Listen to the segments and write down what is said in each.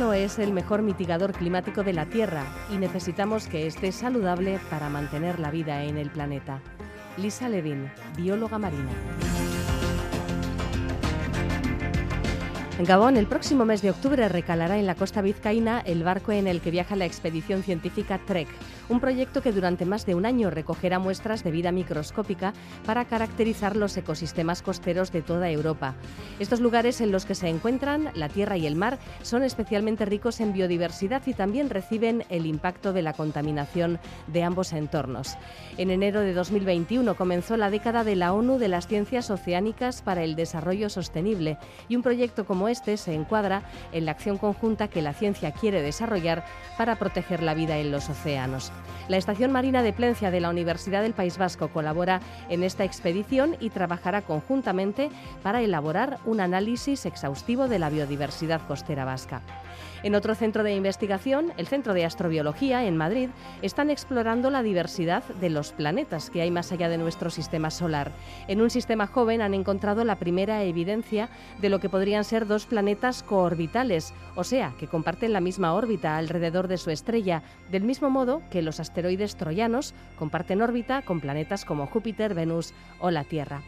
Es el mejor mitigador climático de la Tierra y necesitamos que esté saludable para mantener la vida en el planeta. Lisa Levin, bióloga marina. En Gabón, el próximo mes de octubre recalará en la costa vizcaína el barco en el que viaja la expedición científica TREC, un proyecto que durante más de un año recogerá muestras de vida microscópica para caracterizar los ecosistemas costeros de toda Europa. Estos lugares en los que se encuentran la tierra y el mar son especialmente ricos en biodiversidad y también reciben el impacto de la contaminación de ambos entornos. En enero de 2021 comenzó la década de la ONU de las Ciencias Oceánicas para el Desarrollo Sostenible y un proyecto como este se encuadra en la acción conjunta que la ciencia quiere desarrollar para proteger la vida en los océanos. La Estación Marina de Plencia de la Universidad del País Vasco colabora en esta expedición y trabajará conjuntamente para elaborar un análisis exhaustivo de la biodiversidad costera vasca. En otro centro de investigación, el Centro de Astrobiología en Madrid, están explorando la diversidad de los planetas que hay más allá de nuestro sistema solar. En un sistema joven han encontrado la primera evidencia de lo que podrían ser dos planetas coorbitales, o sea, que comparten la misma órbita alrededor de su estrella, del mismo modo que los asteroides troyanos comparten órbita con planetas como Júpiter, Venus o la Tierra.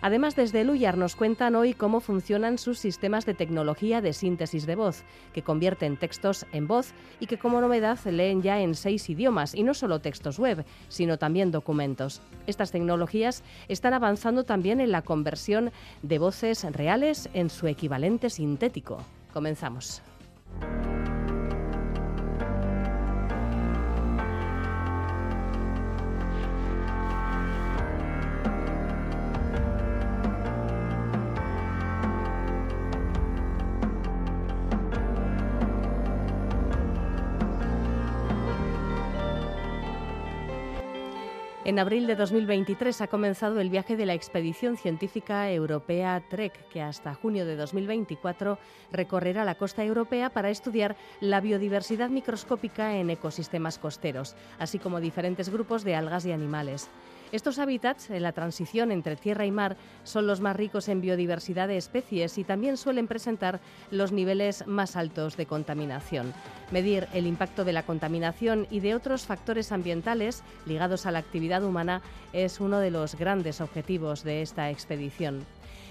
Además, desde el nos cuentan hoy cómo funcionan sus sistemas de tecnología de síntesis de voz, que convierten textos en voz y que como novedad leen ya en seis idiomas, y no solo textos web, sino también documentos. Estas tecnologías están avanzando también en la conversión de voces reales en su equivalente sintético. Comenzamos. En abril de 2023 ha comenzado el viaje de la expedición científica europea TREC, que hasta junio de 2024 recorrerá la costa europea para estudiar la biodiversidad microscópica en ecosistemas costeros, así como diferentes grupos de algas y animales. Estos hábitats, en la transición entre tierra y mar, son los más ricos en biodiversidad de especies y también suelen presentar los niveles más altos de contaminación. Medir el impacto de la contaminación y de otros factores ambientales ligados a la actividad humana es uno de los grandes objetivos de esta expedición.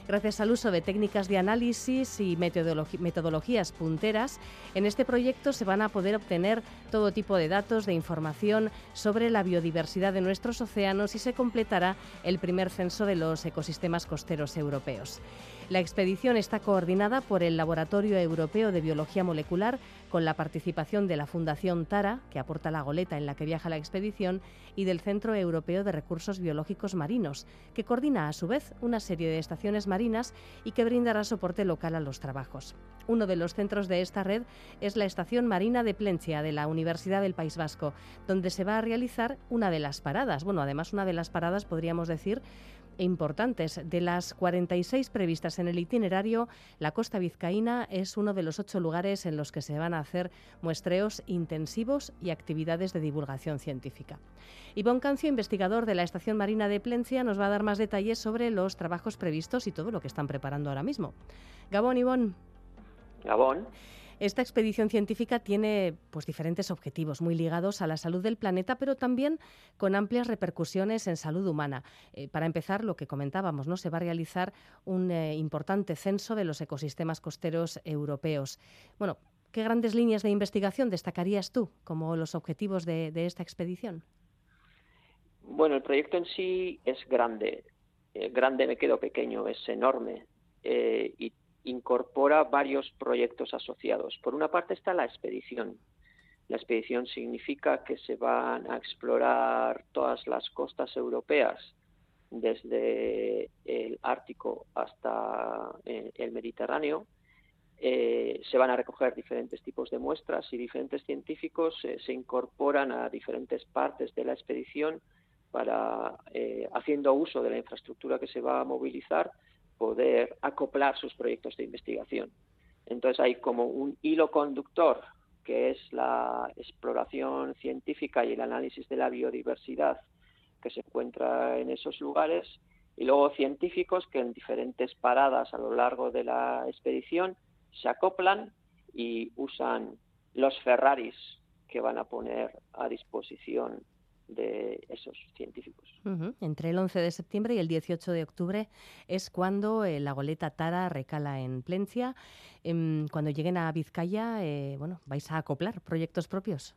Gracias al uso de técnicas de análisis y metodologías punteras, en este proyecto se van a poder obtener todo tipo de datos, de información sobre la biodiversidad de nuestros océanos y se completará el primer censo de los ecosistemas costeros europeos. La expedición está coordinada por el Laboratorio Europeo de Biología Molecular, con la participación de la Fundación Tara, que aporta la goleta en la que viaja la expedición, y del Centro Europeo de Recursos Biológicos Marinos, que coordina a su vez una serie de estaciones marinas y que brindará soporte local a los trabajos. Uno de los centros de esta red es la Estación Marina de Plencia de la Universidad del País Vasco, donde se va a realizar una de las paradas. Bueno, además una de las paradas podríamos decir importantes. De las 46 previstas en el itinerario, la costa vizcaína es uno de los ocho lugares en los que se van a hacer muestreos intensivos y actividades de divulgación científica. Ivonne Cancio, investigador de la Estación Marina de Plencia, nos va a dar más detalles sobre los trabajos previstos y todo lo que están preparando ahora mismo. Gabón, Ivonne. Gabón. Esta expedición científica tiene pues, diferentes objetivos muy ligados a la salud del planeta, pero también con amplias repercusiones en salud humana. Eh, para empezar, lo que comentábamos, ¿no? se va a realizar un eh, importante censo de los ecosistemas costeros europeos. Bueno, ¿qué grandes líneas de investigación destacarías tú como los objetivos de, esta expedición? Bueno, el proyecto en sí es grande. Eh, grande me quedo pequeño, es enorme. y incorpora varios proyectos asociados. Por una parte está la expedición. La expedición significa que se van a explorar todas las costas europeas, desde el Ártico hasta eh, el Mediterráneo, eh, se van a recoger diferentes tipos de muestras y diferentes científicos eh, se incorporan a diferentes partes de la expedición para, haciendo uso de la infraestructura que se va a movilizar, poder acoplar sus proyectos de investigación. Entonces hay como un hilo conductor que es la exploración científica y el análisis de la biodiversidad que se encuentra en esos lugares y luego científicos que en diferentes paradas a lo largo de la expedición se acoplan y usan los Ferraris que van a poner a disposición de esos científicos. Entre el 11 de septiembre y el 18 de octubre es cuando eh, la goleta Tara recala en Plencia. Em, cuando lleguen a Vizcaya, eh, bueno, ¿vais a acoplar proyectos propios?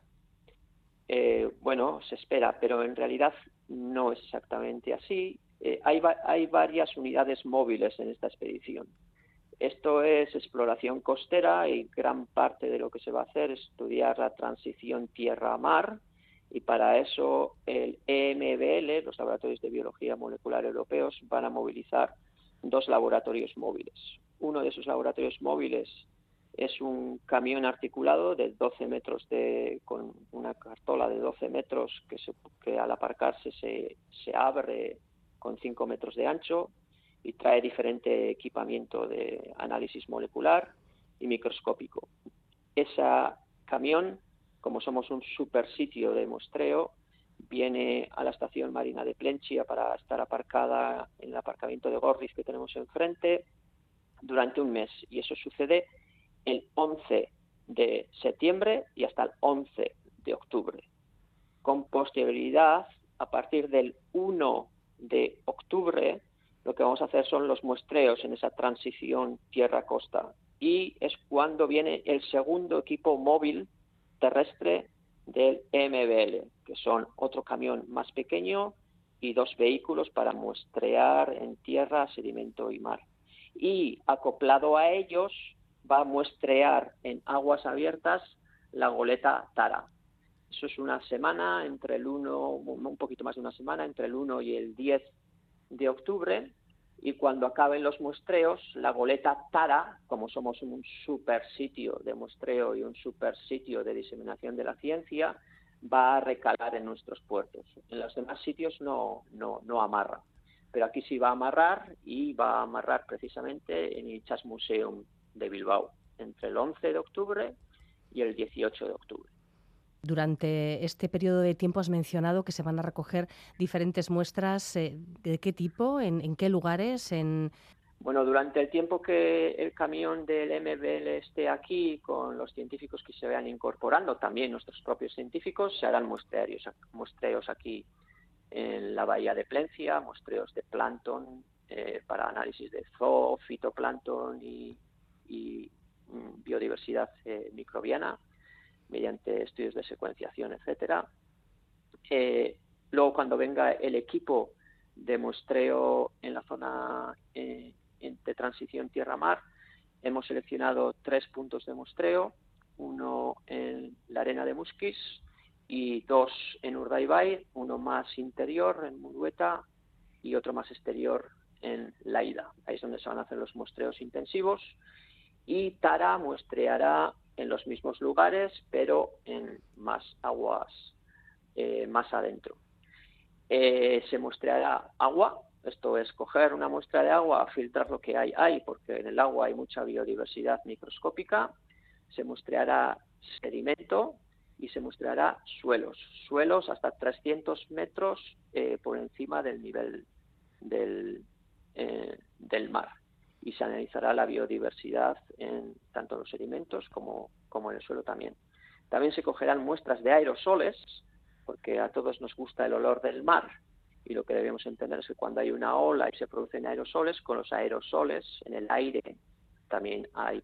Eh, bueno, se espera, pero en realidad no es exactamente así. hay, hay varias unidades móviles en esta expedición. Esto es exploración costera y gran parte de lo que se va a hacer es estudiar la transición tierra-mar y para eso el EMBL, los laboratorios de biología molecular europeos, van a movilizar dos laboratorios móviles. Uno de esos laboratorios móviles es un camión articulado de 12 metros de, con una cartola de 12 metros que, que al aparcarse se, se abre con 5 metros de ancho y trae diferente equipamiento de análisis molecular y microscópico. Ese camión, como somos un super sitio de muestreo, viene a la estación marina de Plenchia para estar aparcada en el aparcamiento de Gorris que tenemos enfrente durante un mes. Y eso sucede el 11 de septiembre y hasta el 11 de octubre. Con posterioridad, a partir del 1 de octubre, lo que vamos a hacer son los muestreos en esa transición tierra-costa. Y es cuando viene el segundo equipo móvil terrestre del MBL, que son otro camión más pequeño y dos vehículos para muestrear en tierra, sedimento y mar. Y acoplado a ellos va a muestrear en aguas abiertas la goleta Tara. Eso es una semana, entre el 1, un poquito más de una semana, entre el 1 y el 10 de octubre y cuando acaben los muestreos, la goleta Tara, como somos un super sitio de muestreo y un super sitio de diseminación de la ciencia, va a recalar en nuestros puertos. En los demás sitios no, no, no amarra, pero aquí sí va a amarrar y va a amarrar precisamente en el Chas Museum de Bilbao, entre el 11 de octubre y el 18 de octubre. Durante este periodo de tiempo has mencionado que se van a recoger diferentes muestras. Eh, ¿De qué tipo? ¿En, qué lugares? En... Bueno, durante el tiempo que el camión del MBL esté aquí, con los científicos que se vayan incorporando, también nuestros propios científicos, se harán muestreos, muestreos aquí en la bahía de Plencia, muestreos de plancton eh, para análisis de zoo, fitoplancton y, mm, biodiversidad eh, microbiana mediante estudios de secuenciación, etcétera. Eh, luego, cuando venga el equipo de muestreo en la zona eh, de transición tierra-mar, hemos seleccionado tres puntos de muestreo, uno en la arena de Musquis y dos en Urdaibai, uno más interior en Murueta y otro más exterior en Laida. Ahí es donde se van a hacer los muestreos intensivos. Y Tara muestreará en los mismos lugares, pero en más aguas eh, más adentro. Eh, se muestreará agua, esto es coger una muestra de agua, filtrar lo que hay ahí, porque en el agua hay mucha biodiversidad microscópica, se muestreará sedimento y se muestreará suelos, suelos hasta 300 metros eh, por encima del nivel del mar y se analizará la biodiversidad en tanto en los sedimentos como, como en el suelo también. También se cogerán muestras de aerosoles, porque a todos nos gusta el olor del mar y lo que debemos entender es que cuando hay una ola y se producen aerosoles, con los aerosoles en el aire también hay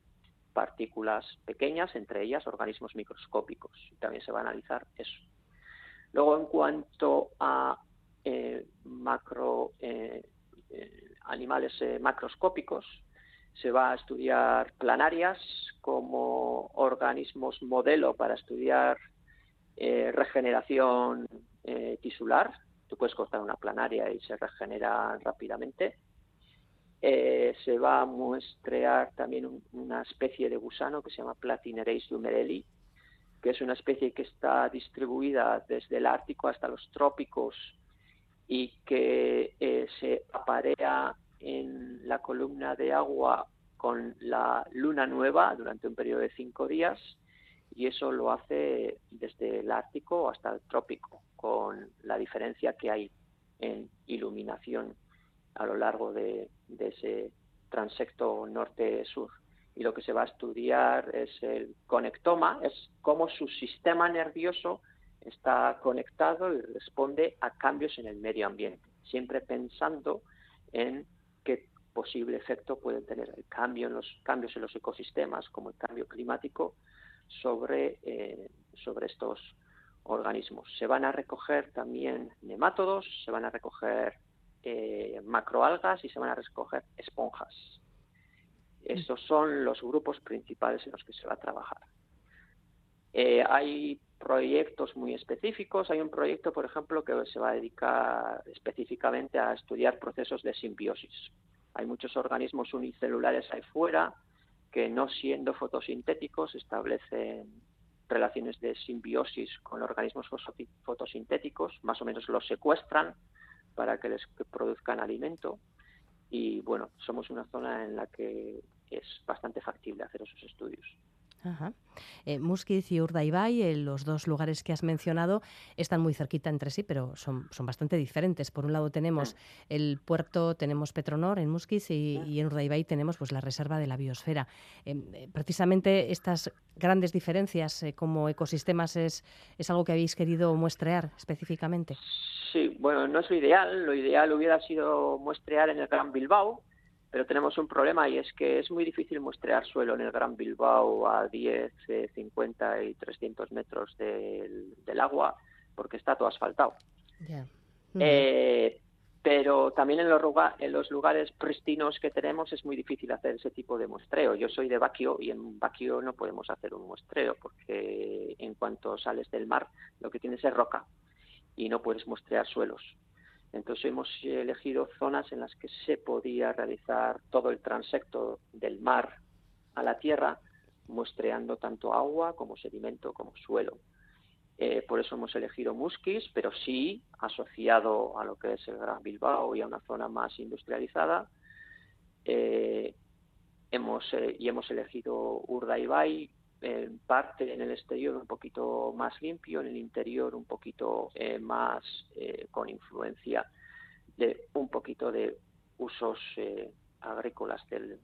partículas pequeñas, entre ellas organismos microscópicos. También se va a analizar eso. Luego, en cuanto a eh, macro eh, eh, animales eh, macroscópicos, se va a estudiar planarias como organismos modelo para estudiar eh, regeneración eh, tisular. Tú puedes cortar una planaria y se regenera rápidamente. Se va a muestrear también una especie de gusano que se llama Platinereis dumereli, que es una especie que está distribuida desde el Ártico hasta los trópicos y que eh, se aparea en la columna de agua con la luna nueva durante un periodo de cinco días y eso lo hace desde el Ártico hasta el trópico, con la diferencia que hay en iluminación a lo largo de, ese transecto norte-sur. Y lo que se va a estudiar es el conectoma, es cómo su sistema nervioso está conectado y responde a cambios en el medio ambiente, siempre pensando en qué posible efecto puede tener el cambio en los cambios en los ecosistemas, como el cambio climático, sobre, eh, sobre estos organismos. Se van a recoger también nemátodos, se van a recoger eh, macroalgas y se van a recoger esponjas. Estos son los grupos principales en los que se va a trabajar. Eh, hay proyectos muy específicos. Hay un proyecto, por ejemplo, que se va a dedicar específicamente a estudiar procesos de simbiosis. Hay muchos organismos unicelulares ahí fuera que no siendo fotosintéticos establecen relaciones de simbiosis con organismos fotosintéticos, más o menos los secuestran para que les produzcan alimento y bueno, somos una zona en la que es bastante factible hacer esos estudios. Ajá. Eh, Musquiz y Urdaibai, eh, los dos lugares que has mencionado, están muy cerquita entre sí, pero son, son bastante diferentes. Por un lado tenemos el puerto, tenemos Petronor en Musquiz y, en Urdaibai tenemos pues, la reserva de la biosfera. Em, eh, precisamente estas grandes diferencias como ecosistemas es, es algo que habéis querido muestrear específicamente. Sí, bueno, no es lo ideal. Lo ideal hubiera sido muestrear en el Gran Bilbao, pero tenemos un problema y es que es muy difícil muestrear suelo en el Gran Bilbao a 10, 50 eh, y 300 metros del, agua porque está todo asfaltado. Eh, pero también en los, en los lugares pristinos que tenemos es muy difícil hacer ese tipo de muestreo. Yo soy de Baquio y en Baquio no podemos hacer un muestreo porque en cuanto sales del mar lo que tienes es roca y no puedes muestrear suelos. Entonces hemos elegido zonas en las que se podía realizar todo el transecto del mar a la tierra, muestreando tanto agua como sedimento como suelo. Eh, por eso hemos elegido Musquis, pero sí asociado a lo que es el Gran Bilbao y a una zona más industrializada. Eh, hemos, eh, y hemos elegido Urdaibai, en parte en el exterior un poquito más limpio, en el interior un poquito eh, más eh, con influencia de un poquito de usos eh, agrícolas del,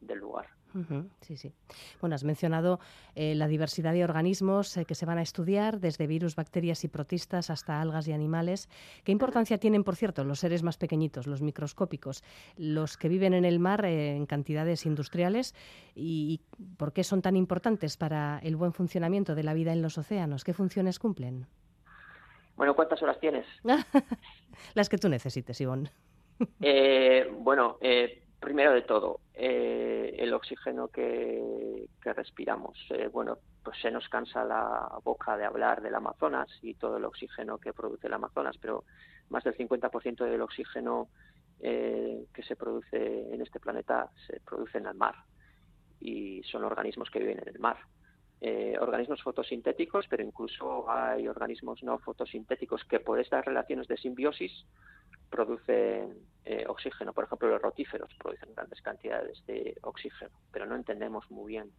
del lugar. Sí, sí. Bueno, has mencionado eh, la diversidad de organismos eh, que se van a estudiar, desde virus, bacterias y protistas hasta algas y animales. ¿Qué importancia tienen, por cierto, los seres más pequeñitos, los microscópicos, los que viven en el mar eh, en cantidades industriales? ¿Y por qué son tan importantes para el buen funcionamiento de la vida en los océanos? ¿Qué funciones cumplen? Bueno, ¿cuántas horas tienes? Las que tú necesites, Ivonne. bueno, primero de todo, eh, el oxígeno que, respiramos. Eh, bueno, pues se nos cansa la boca de hablar del Amazonas y todo el oxígeno que produce el Amazonas, pero más del 50% del oxígeno eh, que se produce en este planeta se produce en el mar y son organismos que viven en el mar. Organismos fotosintéticos, pero incluso hay organismos no fotosintéticos que por estas relaciones de simbiosis producen eh, oxígeno. Por ejemplo, los rotíferos producen grandes cantidades de oxígeno, pero no entendemos muy bien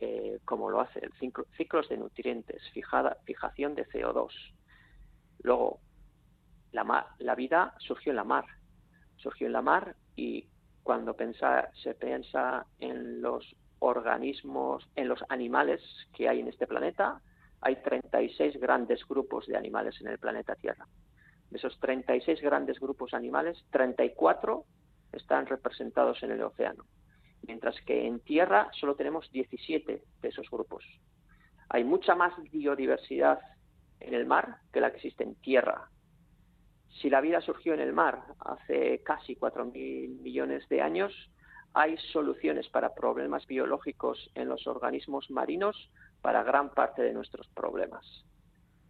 eh, cómo lo hace. El ciclos de nutrientes, fijada, fijación de CO2. Luego, la vida surgió en la mar. Surgió en la mar y cuando se piensa en los organismos, en los animales que hay en este planeta, hay 36 grandes grupos de animales en el planeta Tierra. De esos 36 grandes grupos animales, 34 están representados en el océano, mientras que en tierra solo tenemos 17 de esos grupos. Hay mucha más biodiversidad en el mar que la que existe en tierra. Si la vida surgió en el mar hace casi 4.000 millones de años, hay soluciones para problemas biológicos en los organismos marinos para gran parte de nuestros problemas.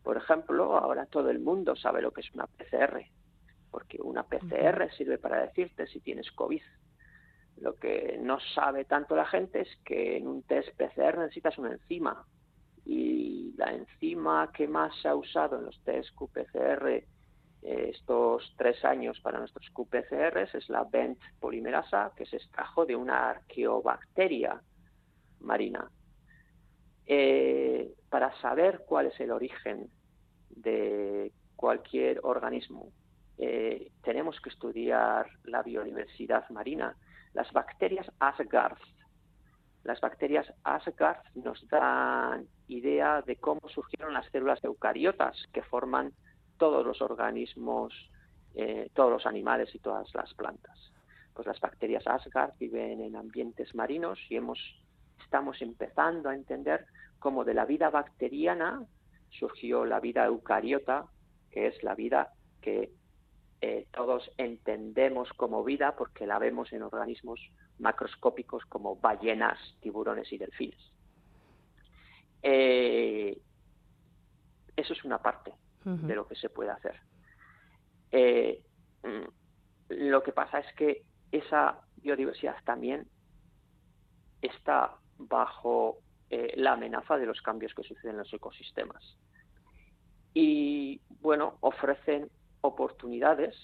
Por ejemplo, ahora todo el mundo sabe lo que es una PCR. porque una PCR sirve para decirte si tienes COVID. Lo que no sabe tanto la gente es que en un test PCR necesitas una enzima y la enzima que más se ha usado en los test QPCR estos tres años para nuestros QPCRs es la Bent polimerasa que se extrajo de una arqueobacteria marina. Eh, para saber cuál es el origen de cualquier organismo, eh, tenemos que estudiar la biodiversidad marina. Las bacterias Asgard, las bacterias Asgard nos dan idea de cómo surgieron las células eucariotas que forman todos los organismos, eh, todos los animales y todas las plantas. Pues las bacterias Asgard viven en ambientes marinos y hemos, estamos empezando a entender cómo de la vida bacteriana surgió la vida eucariota, que es la vida que eh, todos entendemos como vida porque la vemos en organismos macroscópicos como ballenas, tiburones y delfines. Eh, eso es una parte de lo que se puede hacer. Eh, mm, lo que pasa es que esa biodiversidad también está bajo eh, la amenaza de los cambios que suceden en los ecosistemas. Y bueno, ofrecen oportunidades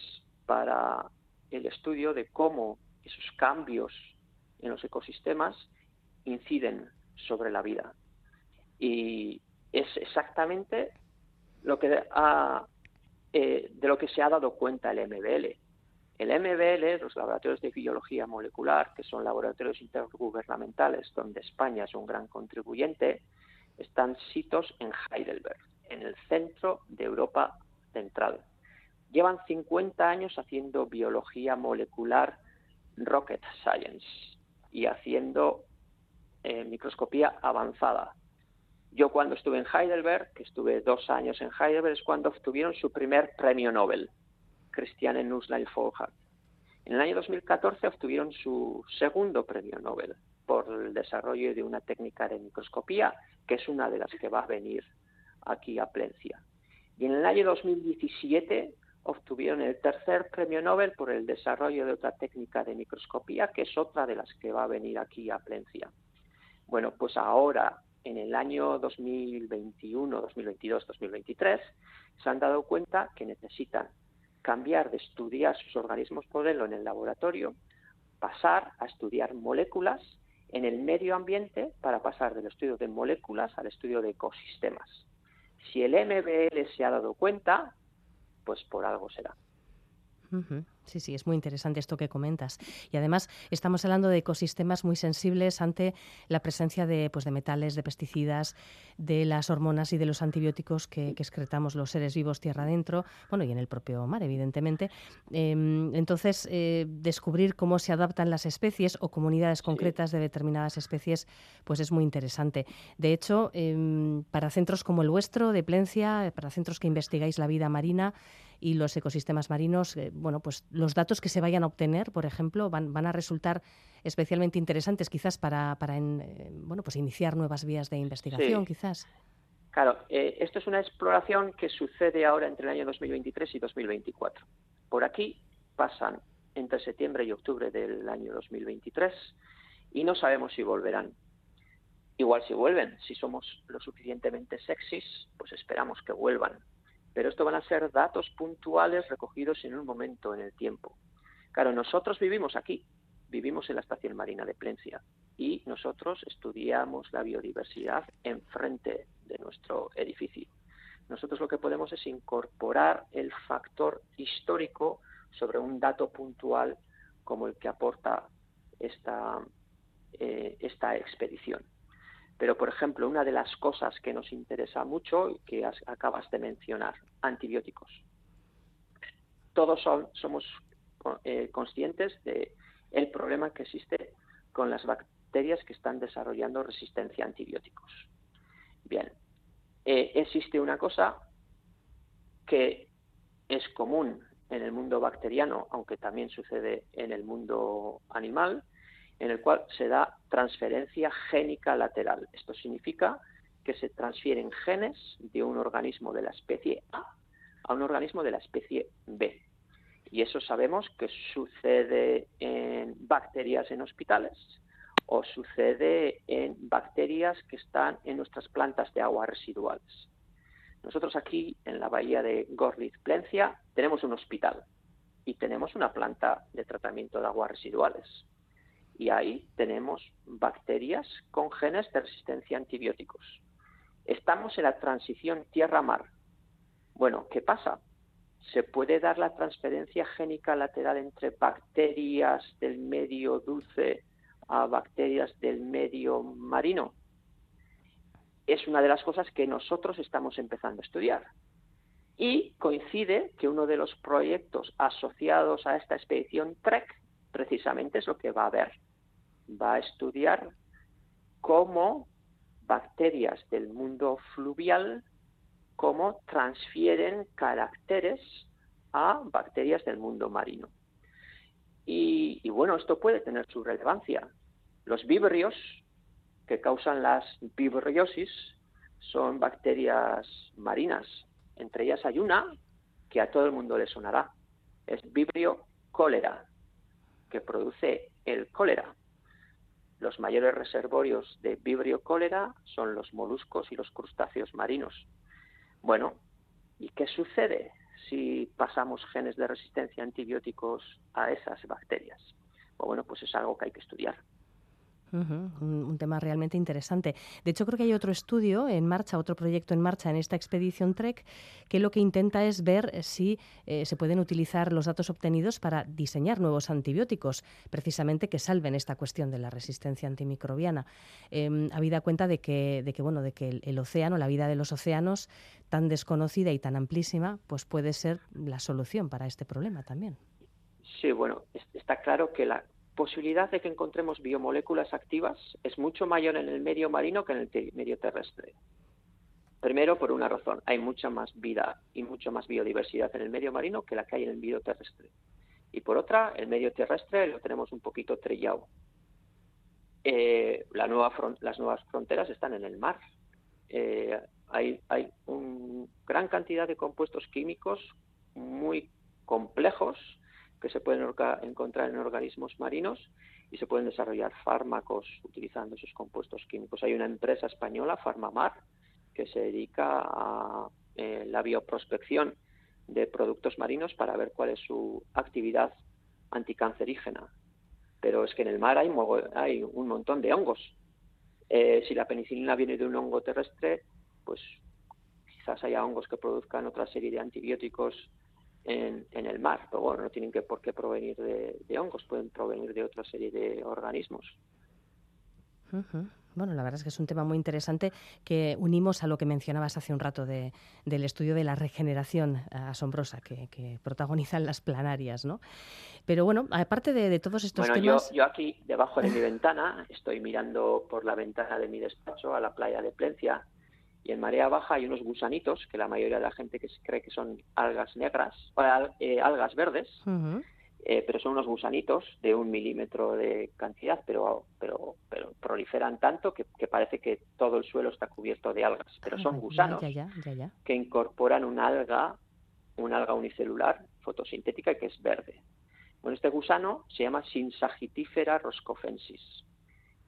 para el estudio de cómo esos cambios en los ecosistemas inciden sobre la vida. Y es exactamente lo que eh, de lo que se ha dado cuenta el MBL. El MBL, los laboratorios de biología molecular, que son laboratorios intergubernamentales donde España es un gran contribuyente, están sitos en Heidelberg, en el centro de Europa central. Llevan 50 años haciendo biología molecular rocket science y haciendo eh, microscopía avanzada. Yo cuando estuve en Heidelberg, que estuve dos años en Heidelberg, es cuando obtuvieron su primer premio Nobel, Christiane Nusslein Folhard. En el año 2014 obtuvieron su segundo premio Nobel por el desarrollo de una técnica de microscopía, que es una de las que va a venir aquí a Plencia. Y en el año 2017 obtuvieron el tercer premio Nobel por el desarrollo de otra técnica de microscopía, que es otra de las que va a venir aquí a Plencia. Bueno, pues ahora, en el año 2021, 2022, 2023, se han dado cuenta que necesitan cambiar de estudiar sus organismos modelo en el laboratorio, pasar a estudiar moléculas en el medio ambiente para pasar del estudio de moléculas al estudio de ecosistemas. Si el MBL se ha dado cuenta, pues por algo será. Sí, sí, es muy interesante esto que comentas. Y además estamos hablando de ecosistemas muy sensibles ante la presencia de, pues, de metales, de pesticidas, de las hormonas y de los antibióticos que, excretamos los seres vivos tierra adentro, bueno, y en el propio mar, evidentemente. Em, entonces, eh, descubrir cómo se adaptan las especies o comunidades concretas de determinadas especies, pues es muy interesante. De hecho, em, para centros como el vuestro, de Plencia, para centros que investigáis la vida marina, y los ecosistemas marinos, eh, bueno, pues los datos que se vayan a obtener, por ejemplo, van, van a resultar especialmente interesantes quizás para, para eh, bueno, pues iniciar nuevas vías de investigación, quizás. Claro, eh, esto es una exploración que sucede ahora entre el año 2023 y 2024. Por aquí pasan entre septiembre y octubre del año 2023 y no sabemos si volverán. Igual si vuelven, si somos lo suficientemente sexys, pues esperamos que vuelvan pero esto van a ser datos puntuales recogidos en un momento en el tiempo. Claro, nosotros vivimos aquí, vivimos en la estación marina de Plencia y nosotros estudiamos la biodiversidad enfrente de nuestro edificio. Nosotros lo que podemos es incorporar el factor histórico sobre un dato puntual como el que aporta esta, eh, esta expedición. Pero, por ejemplo, una de las cosas que nos interesa mucho, que acabas de mencionar, antibióticos. Todos somos eh, conscientes de el problema que existe con las bacterias que están desarrollando resistencia a antibióticos. Bien, eh, existe una cosa que es común en el mundo bacteriano, aunque también sucede en el mundo animal, en el cual se da transferencia génica lateral. Esto significa que se transfieren genes de un organismo de la especie A a un organismo de la especie B. Y eso sabemos que sucede en bacterias en hospitales o sucede en bacterias que están en nuestras plantas de agua residuales. Nosotros aquí en la bahía de Gorlitz-Plencia tenemos un hospital y tenemos una planta de tratamiento de aguas residuales. Y ahí tenemos bacterias con genes de resistencia a antibióticos. Estamos en la transición tierra-mar. Bueno, ¿qué pasa? ¿Se puede dar la transferencia génica lateral entre bacterias del medio dulce a bacterias del medio marino? Es una de las cosas que nosotros estamos empezando a estudiar. Y coincide que uno de los proyectos asociados a esta expedición TREC precisamente es lo que va a ver. Va a estudiar cómo bacterias del mundo fluvial, cómo transfieren caracteres a bacterias del mundo marino. Y, y, bueno, esto puede tener su relevancia. Los vibrios que causan las vibriosis son bacterias marinas entre ellas hay una que a todo el mundo le sonará. Es Vibrio cólera, que produce el cólera. Los mayores reservorios de Vibrio cólera son los moluscos y los crustáceos marinos. Bueno, ¿y qué sucede si pasamos genes de resistencia a antibióticos a esas bacterias? Bueno, pues es algo que hay que estudiar un, tema realmente interesante. De hecho, creo que hay otro estudio en marcha, otro proyecto en marcha en esta expedición TREC, que lo que intenta es ver si eh, se pueden utilizar los datos obtenidos para diseñar nuevos antibióticos, precisamente que salven esta cuestión de la resistencia antimicrobiana. Eh, habida cuenta de que, de que, bueno, de que el, océano, la vida de los océanos, tan desconocida y tan amplísima, pues puede ser la solución para este problema también. Sí, bueno, está claro que la posibilidad de que encontremos biomoléculas activas es mucho mayor en el medio marino que en el medio terrestre. Primero, por una razón, hay mucha más vida y mucha más biodiversidad en el medio marino que la que hay en el medio terrestre. Y por otra, el medio terrestre lo tenemos un poquito trillado. Eh, las nuevas fronteras están en el mar. Eh, hay, hay una gran cantidad de compuestos químicos muy complejos que se pueden encontrar en organismos marinos y se pueden desarrollar fármacos utilizando esos compuestos químicos. Hay una empresa española, Farmamar, que se dedica a eh, la bioprospección de productos marinos para ver cuál es su actividad anticancerígena. Pero es que en el mar hay, un montón de hongos. Eh, si la penicilina viene de un hongo terrestre, pues quizás haya hongos que produzcan otra serie de antibióticos en, el mar, pero bueno, no tienen que por qué provenir de, hongos, pueden provenir de otra serie de organismos. Bueno, la verdad es que es un tema muy interesante que unimos a lo que mencionabas hace un rato de, del estudio de la regeneración asombrosa que, protagonizan las planarias, ¿no? Pero bueno, aparte de, todos estos temas... Yo, yo aquí, debajo de mi ventana, estoy mirando por la ventana de mi despacho a la playa de Plencia y en marea baja hay unos gusanitos que la mayoría de la gente que cree que son algas negras, o eh, algas verdes, eh, pero son unos gusanitos de un milímetro de cantidad, pero, pero, pero proliferan tanto que, parece que todo el suelo está cubierto de algas. Pero son gusanos que incorporan un alga, un alga unicelular fotosintética que es verde. Bueno, este gusano se llama Synsagitifera roscofensis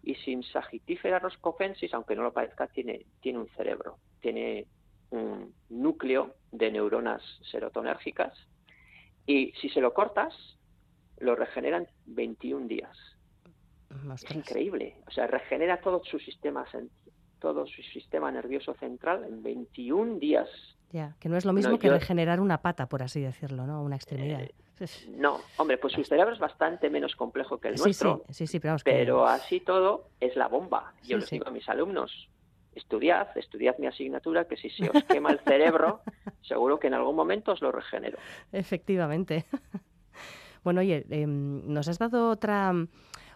y sin Sagitifera roscofensis, aunque no lo parezca, tiene, tiene un cerebro, tiene un núcleo de neuronas serotonérgicas y si se lo cortas, lo regeneran 21 días. Es increíble, o sea, regenera todo su sistema todo su sistema nervioso central en 21 días. Ya, que no es lo mismo que regenerar una pata, por así decirlo, ¿no? Una extremidad. Eh, no, hombre, pues su cerebro es bastante menos complejo que el nuestro. Sí, sí, pero, pero así todo es la bomba. Yo les digo a mis alumnos, estudiad, estudiad mi asignatura, que si se os quema el cerebro, seguro que en algún momento os lo regenero. Efectivamente. Bueno, oye, em, nos has dado otra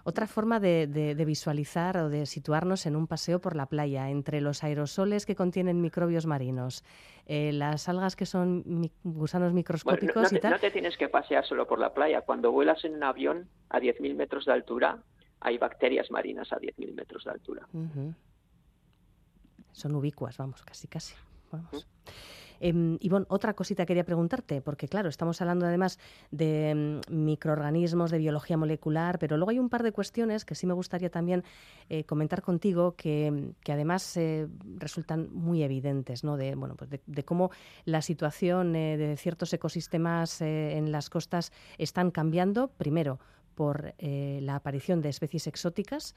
otra forma de, visualizar o de situarnos en un paseo por la playa, entre los aerosoles que contienen microbios marinos, eh, las algas que son gusanos microscópicos no, y tal. No te tienes que pasear solo por la playa. Cuando vuelas en un avión a 10.000 metros de altura, hay bacterias marinas a 10.000 metros de altura. Son ubicuas, vamos, casi, casi. Vamos. Eh, Ivonne, otra cosita quería preguntarte, porque claro, estamos hablando además de mm, microorganismos, de biología molecular, pero luego hay un par de cuestiones que sí me gustaría también eh, comentar contigo que, además eh, resultan muy evidentes, ¿no? De, bueno, pues de, cómo la situación eh, de ciertos ecosistemas en las costas están cambiando, primero, por la aparición de especies exóticas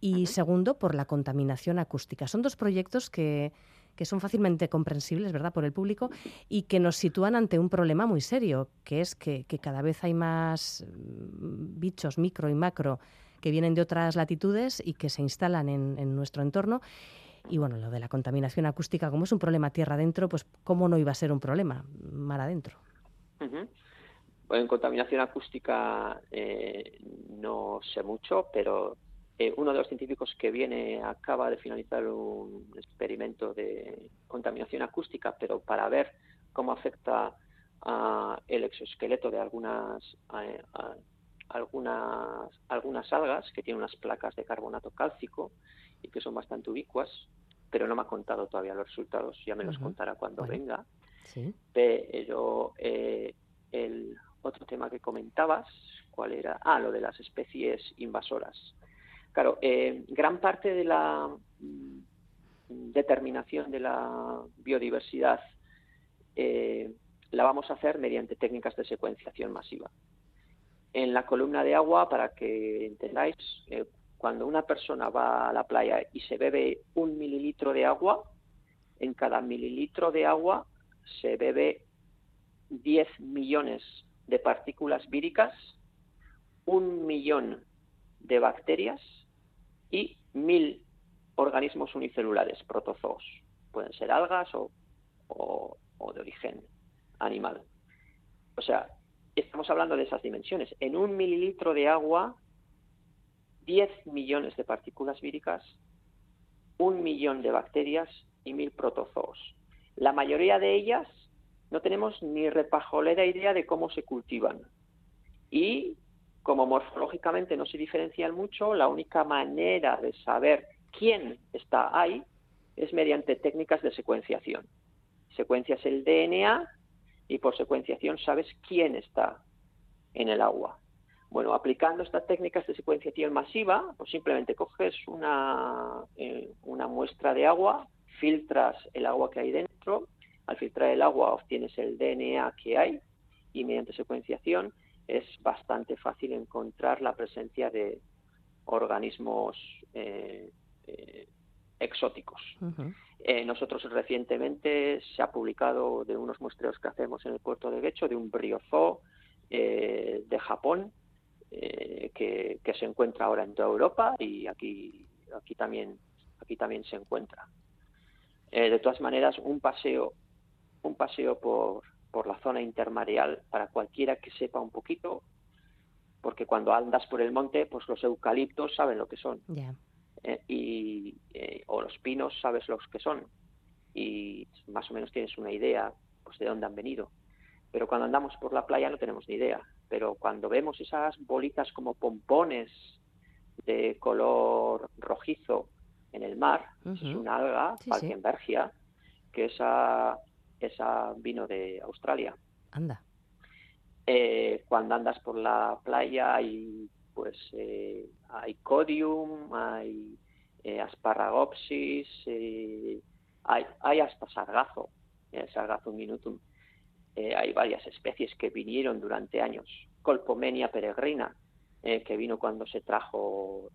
y segundo, por la contaminación acústica. Son dos proyectos que, que son fácilmente comprensibles, ¿verdad?, por el público y que nos sitúan ante un problema muy serio, que es que, cada vez hay más mm, bichos micro y macro que vienen de otras latitudes y que se instalan en, nuestro entorno. Y bueno, lo de la contaminación acústica, como es un problema tierra adentro, pues cómo no iba a ser un problema mar adentro. En contaminación acústica eh, no sé mucho, pero eh, uno de los científicos que viene acaba de finalizar un experimento de contaminación acústica, pero para ver cómo afecta a el exoesqueleto de algunas, algunas, algunas algas que tienen unas placas de carbonato cálcico y que son bastante ubicuas, pero no me ha contado todavía los resultados, ya me los contará cuando venga. Pero eh, el otro tema que comentabas, ¿cuál era? Ah, lo de las especies invasoras. Claro, eh, gran parte de la mm, determinación de la biodiversidad eh, la vamos a hacer mediante técnicas de secuenciación masiva. En la columna de agua, para que entendáis, eh, cuando una persona va a la playa y se bebe un mililitro de agua, en cada mililitro de agua se bebe 10 millones de partículas víricas, un millón de bacterias y mil organismos unicelulares, protozoos. Pueden ser algas o, de origen animal. O sea, estamos hablando de esas dimensiones. En un mililitro de agua, 10 millones de partículas víricas, un millón de bacterias y mil protozoos. La mayoría de ellas no tenemos ni repajolera idea de cómo se cultivan. Y como morfológicamente no se diferencian mucho, la única manera de saber quién está ahí es mediante técnicas de secuenciación. Secuencias el DNA y por secuenciación sabes quién está en el agua. Bueno, aplicando estas técnicas de secuenciación masiva, pues simplemente coges una, eh, una muestra de agua, filtras el agua que hay dentro, al filtrar el agua obtienes el DNA que hay y mediante secuenciación es bastante fácil encontrar la presencia de organismos eh, eh, exóticos. Eh, nosotros recientemente se ha publicado de unos muestreos que hacemos en el puerto de Guecho de un briozoo de Japón que, que, se encuentra ahora en toda Europa y aquí aquí también aquí también se encuentra. de todas maneras, un paseo un paseo por por la zona intermareal para cualquiera que sepa un poquito, porque cuando andas por el monte, pues los eucaliptos saben lo que son. Eh, y, eh, o los pinos sabes los que son. Y más o menos tienes una idea pues de dónde han venido. Pero cuando andamos por la playa no tenemos ni idea. Pero cuando vemos esas bolitas como pompones de color rojizo en el mar, es una alga, sí, que esa esa vino de Australia. Anda. Eh, cuando andas por la playa hay pues eh, hay codium, hay eh, asparagopsis, hay, hay, hasta sargazo, sargazo minutum. hay varias especies que vinieron durante años. Colpomenia peregrina, que vino cuando se trajo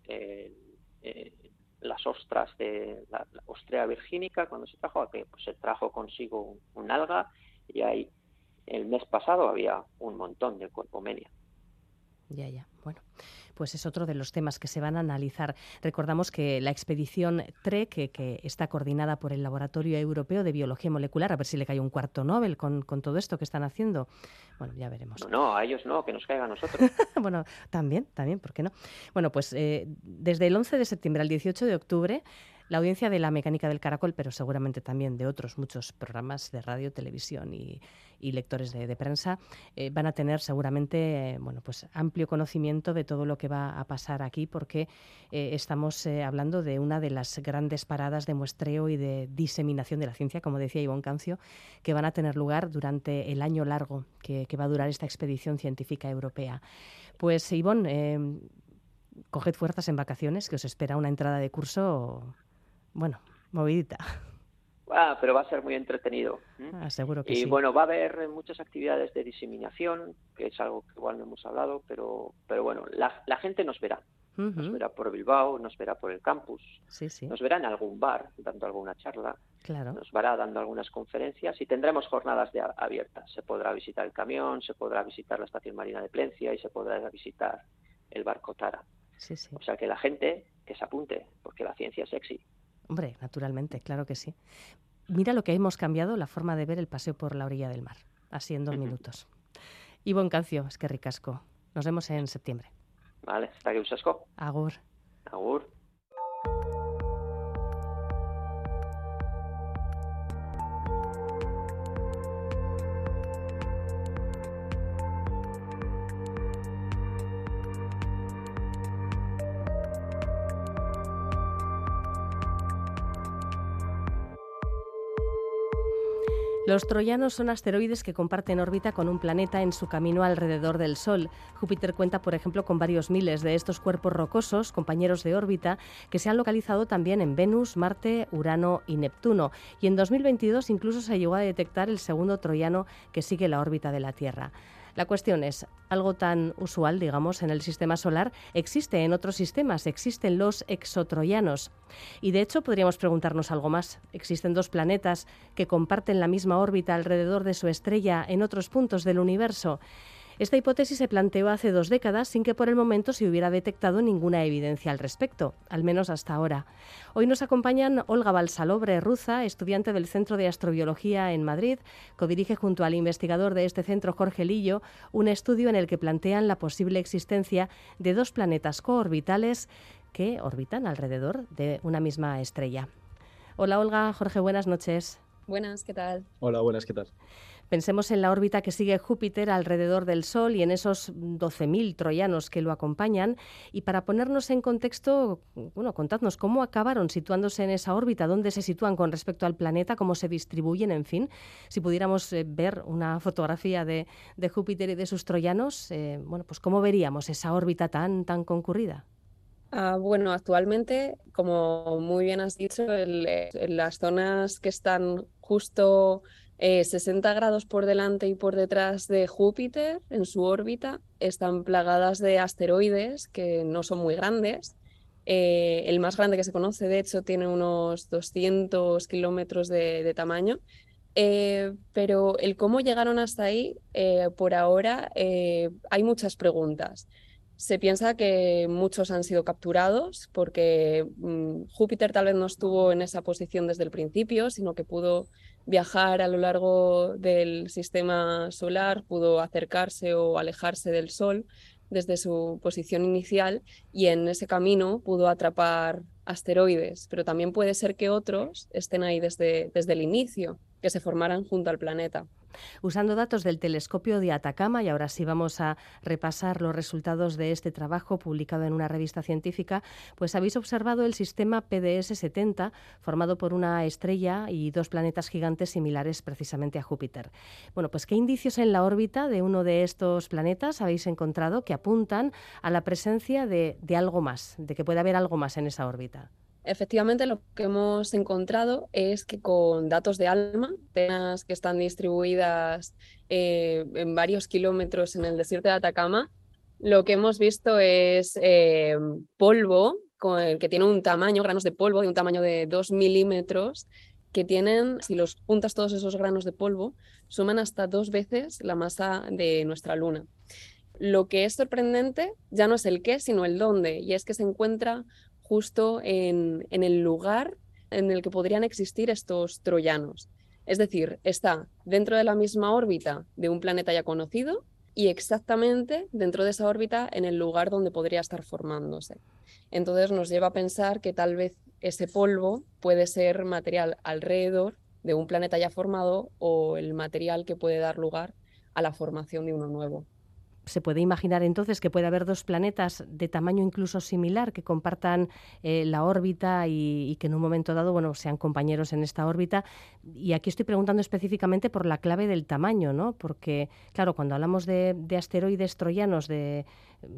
las ostras de la, Ostrea virgínica, cuando se trajo, que pues, se trajo consigo un, alga y ahí el mes pasado había un montón de cuerpomenia. Ya, ya. Bueno, pues es otro de los temas que se van a analizar. Recordamos que la expedición TREC, que, está coordinada por el Laboratorio Europeo de Biología Molecular, a ver si le cae un cuarto Nobel con, todo esto que están haciendo. Bueno, ya veremos. No, no, a ellos no, que nos caiga a nosotros. bueno, también, también, ¿por qué no? Bueno, pues eh, desde el 11 de septiembre al 18 de octubre La audiencia de la mecánica del caracol, pero seguramente también de otros muchos programas de radio, televisión y, lectores de, prensa, eh, van a tener seguramente bueno, pues amplio conocimiento de todo lo que va a pasar aquí, porque eh, estamos eh, hablando de una de las grandes paradas de muestreo y de diseminación de la ciencia, como decía Ivonne Cancio, que van a tener lugar durante el año largo que, va a durar esta expedición científica europea. Pues Ivonne, coged fuerzas en vacaciones, que os espera una entrada de curso bueno, movidita. Ah, pero va a ser muy entretenido. Ah, seguro que y, sí. Y bueno, va a haber muchas actividades de diseminación, que es algo que igual no hemos hablado, pero, pero bueno, la, la gente nos verá. Nos verá por Bilbao, nos verá por el campus, sí, sí. nos verá en algún bar dando alguna charla, claro. nos verá dando algunas conferencias y tendremos jornadas de, abiertas. Se podrá visitar el camión, se podrá visitar la estación marina de Plencia y se podrá visitar el barco Tara. Sí, sí. O sea que la gente que se apunte, porque la ciencia es sexy. Hombre, naturalmente, claro que sí. Mira lo que hemos cambiado, la forma de ver el paseo por la orilla del mar, así en dos minutos. Y buen cancio, es que ricasco. Nos vemos en septiembre. Vale, hasta que. Agur. Agur. Los troyanos son asteroides que comparten órbita con un planeta en su camino alrededor del Sol. Júpiter cuenta, por ejemplo, con varios miles de estos cuerpos rocosos, compañeros de órbita, que se han localizado también en Venus, Marte, Urano y Neptuno. Y en 2022 incluso se llegó a detectar el segundo troyano que sigue la órbita de la Tierra. La cuestión es, algo tan usual, digamos, en el sistema solar, existe en otros sistemas, existen los exotroyanos. Y de hecho podríamos preguntarnos algo más. Existen dos planetas que comparten la misma órbita alrededor de su estrella en otros puntos del universo. Esta hipótesis se planteó hace dos décadas sin que por el momento se hubiera detectado ninguna evidencia al respecto, al menos hasta ahora. Hoy nos acompañan Olga Balsalobre Ruza, estudiante del Centro de Astrobiología en Madrid, codirige junto al investigador de este centro, Jorge Lillo, un estudio en el que plantean la posible existencia de dos planetas coorbitales que orbitan alrededor de una misma estrella. Hola Olga, Jorge, buenas noches. Buenas, ¿qué tal? Hola, buenas, ¿qué tal? Pensemos en la órbita que sigue Júpiter alrededor del Sol y en esos 12.000 troyanos que lo acompañan. Y para ponernos en contexto, bueno, contadnos cómo acabaron situándose en esa órbita, dónde se sitúan con respecto al planeta, cómo se distribuyen, en fin. Si pudiéramos eh, ver una fotografía de, Júpiter y de sus troyanos, eh, bueno, pues cómo veríamos esa órbita tan, tan concurrida. Ah, bueno, actualmente, como muy bien has dicho, en las zonas que están justo 60 eh, grados por delante y por detrás de Júpiter en su órbita están plagadas de asteroides que no son muy grandes. Eh, el más grande que se conoce, de hecho, tiene unos 200 kilómetros de, tamaño. Eh, pero el cómo llegaron hasta ahí, por ahora, hay muchas preguntas. Se piensa que muchos han sido capturados porque mm, Júpiter tal vez no estuvo en esa posición desde el principio, sino que pudo viajar a lo largo del sistema solar, pudo acercarse o alejarse del Sol desde su posición inicial y en ese camino pudo atrapar asteroides, pero también puede ser que otros estén ahí desde, desde el inicio, que se formaran junto al planeta usando datos del telescopio de Atacama, y ahora sí vamos a repasar los resultados de este trabajo publicado en una revista científica, pues habéis observado el sistema PDS-70 formado por una estrella y dos planetas gigantes similares precisamente a Júpiter. Bueno, pues ¿qué indicios en la órbita de uno de estos planetas habéis encontrado que apuntan a la presencia de, de algo más, de que puede haber algo más en esa órbita? Efectivamente, lo que hemos encontrado es que con datos de ALMA, antenas que están distribuidas eh, en varios kilómetros en el desierto de Atacama, lo que hemos visto es eh, polvo con el que tiene un tamaño, granos de polvo de un tamaño de 2 milímetros, que tienen, si los juntas todos esos granos de polvo, suman hasta dos veces la masa de nuestra luna. Lo que es sorprendente ya no es el qué, sino el dónde, y es que se encuentra justo en, el lugar en el que podrían existir estos troyanos. Es decir, está dentro de la misma órbita de un planeta ya conocido y exactamente dentro de esa órbita en el lugar donde podría estar formándose. Entonces nos lleva a pensar que tal vez ese polvo puede ser material alrededor de un planeta ya formado o el material que puede dar lugar a la formación de uno nuevo. ¿Se puede imaginar entonces que puede haber dos planetas de tamaño incluso similar que compartan eh, la órbita y, que en un momento dado bueno, sean compañeros en esta órbita? Y aquí estoy preguntando específicamente por la clave del tamaño, ¿no? Porque, claro, cuando hablamos de asteroides troyanos, de,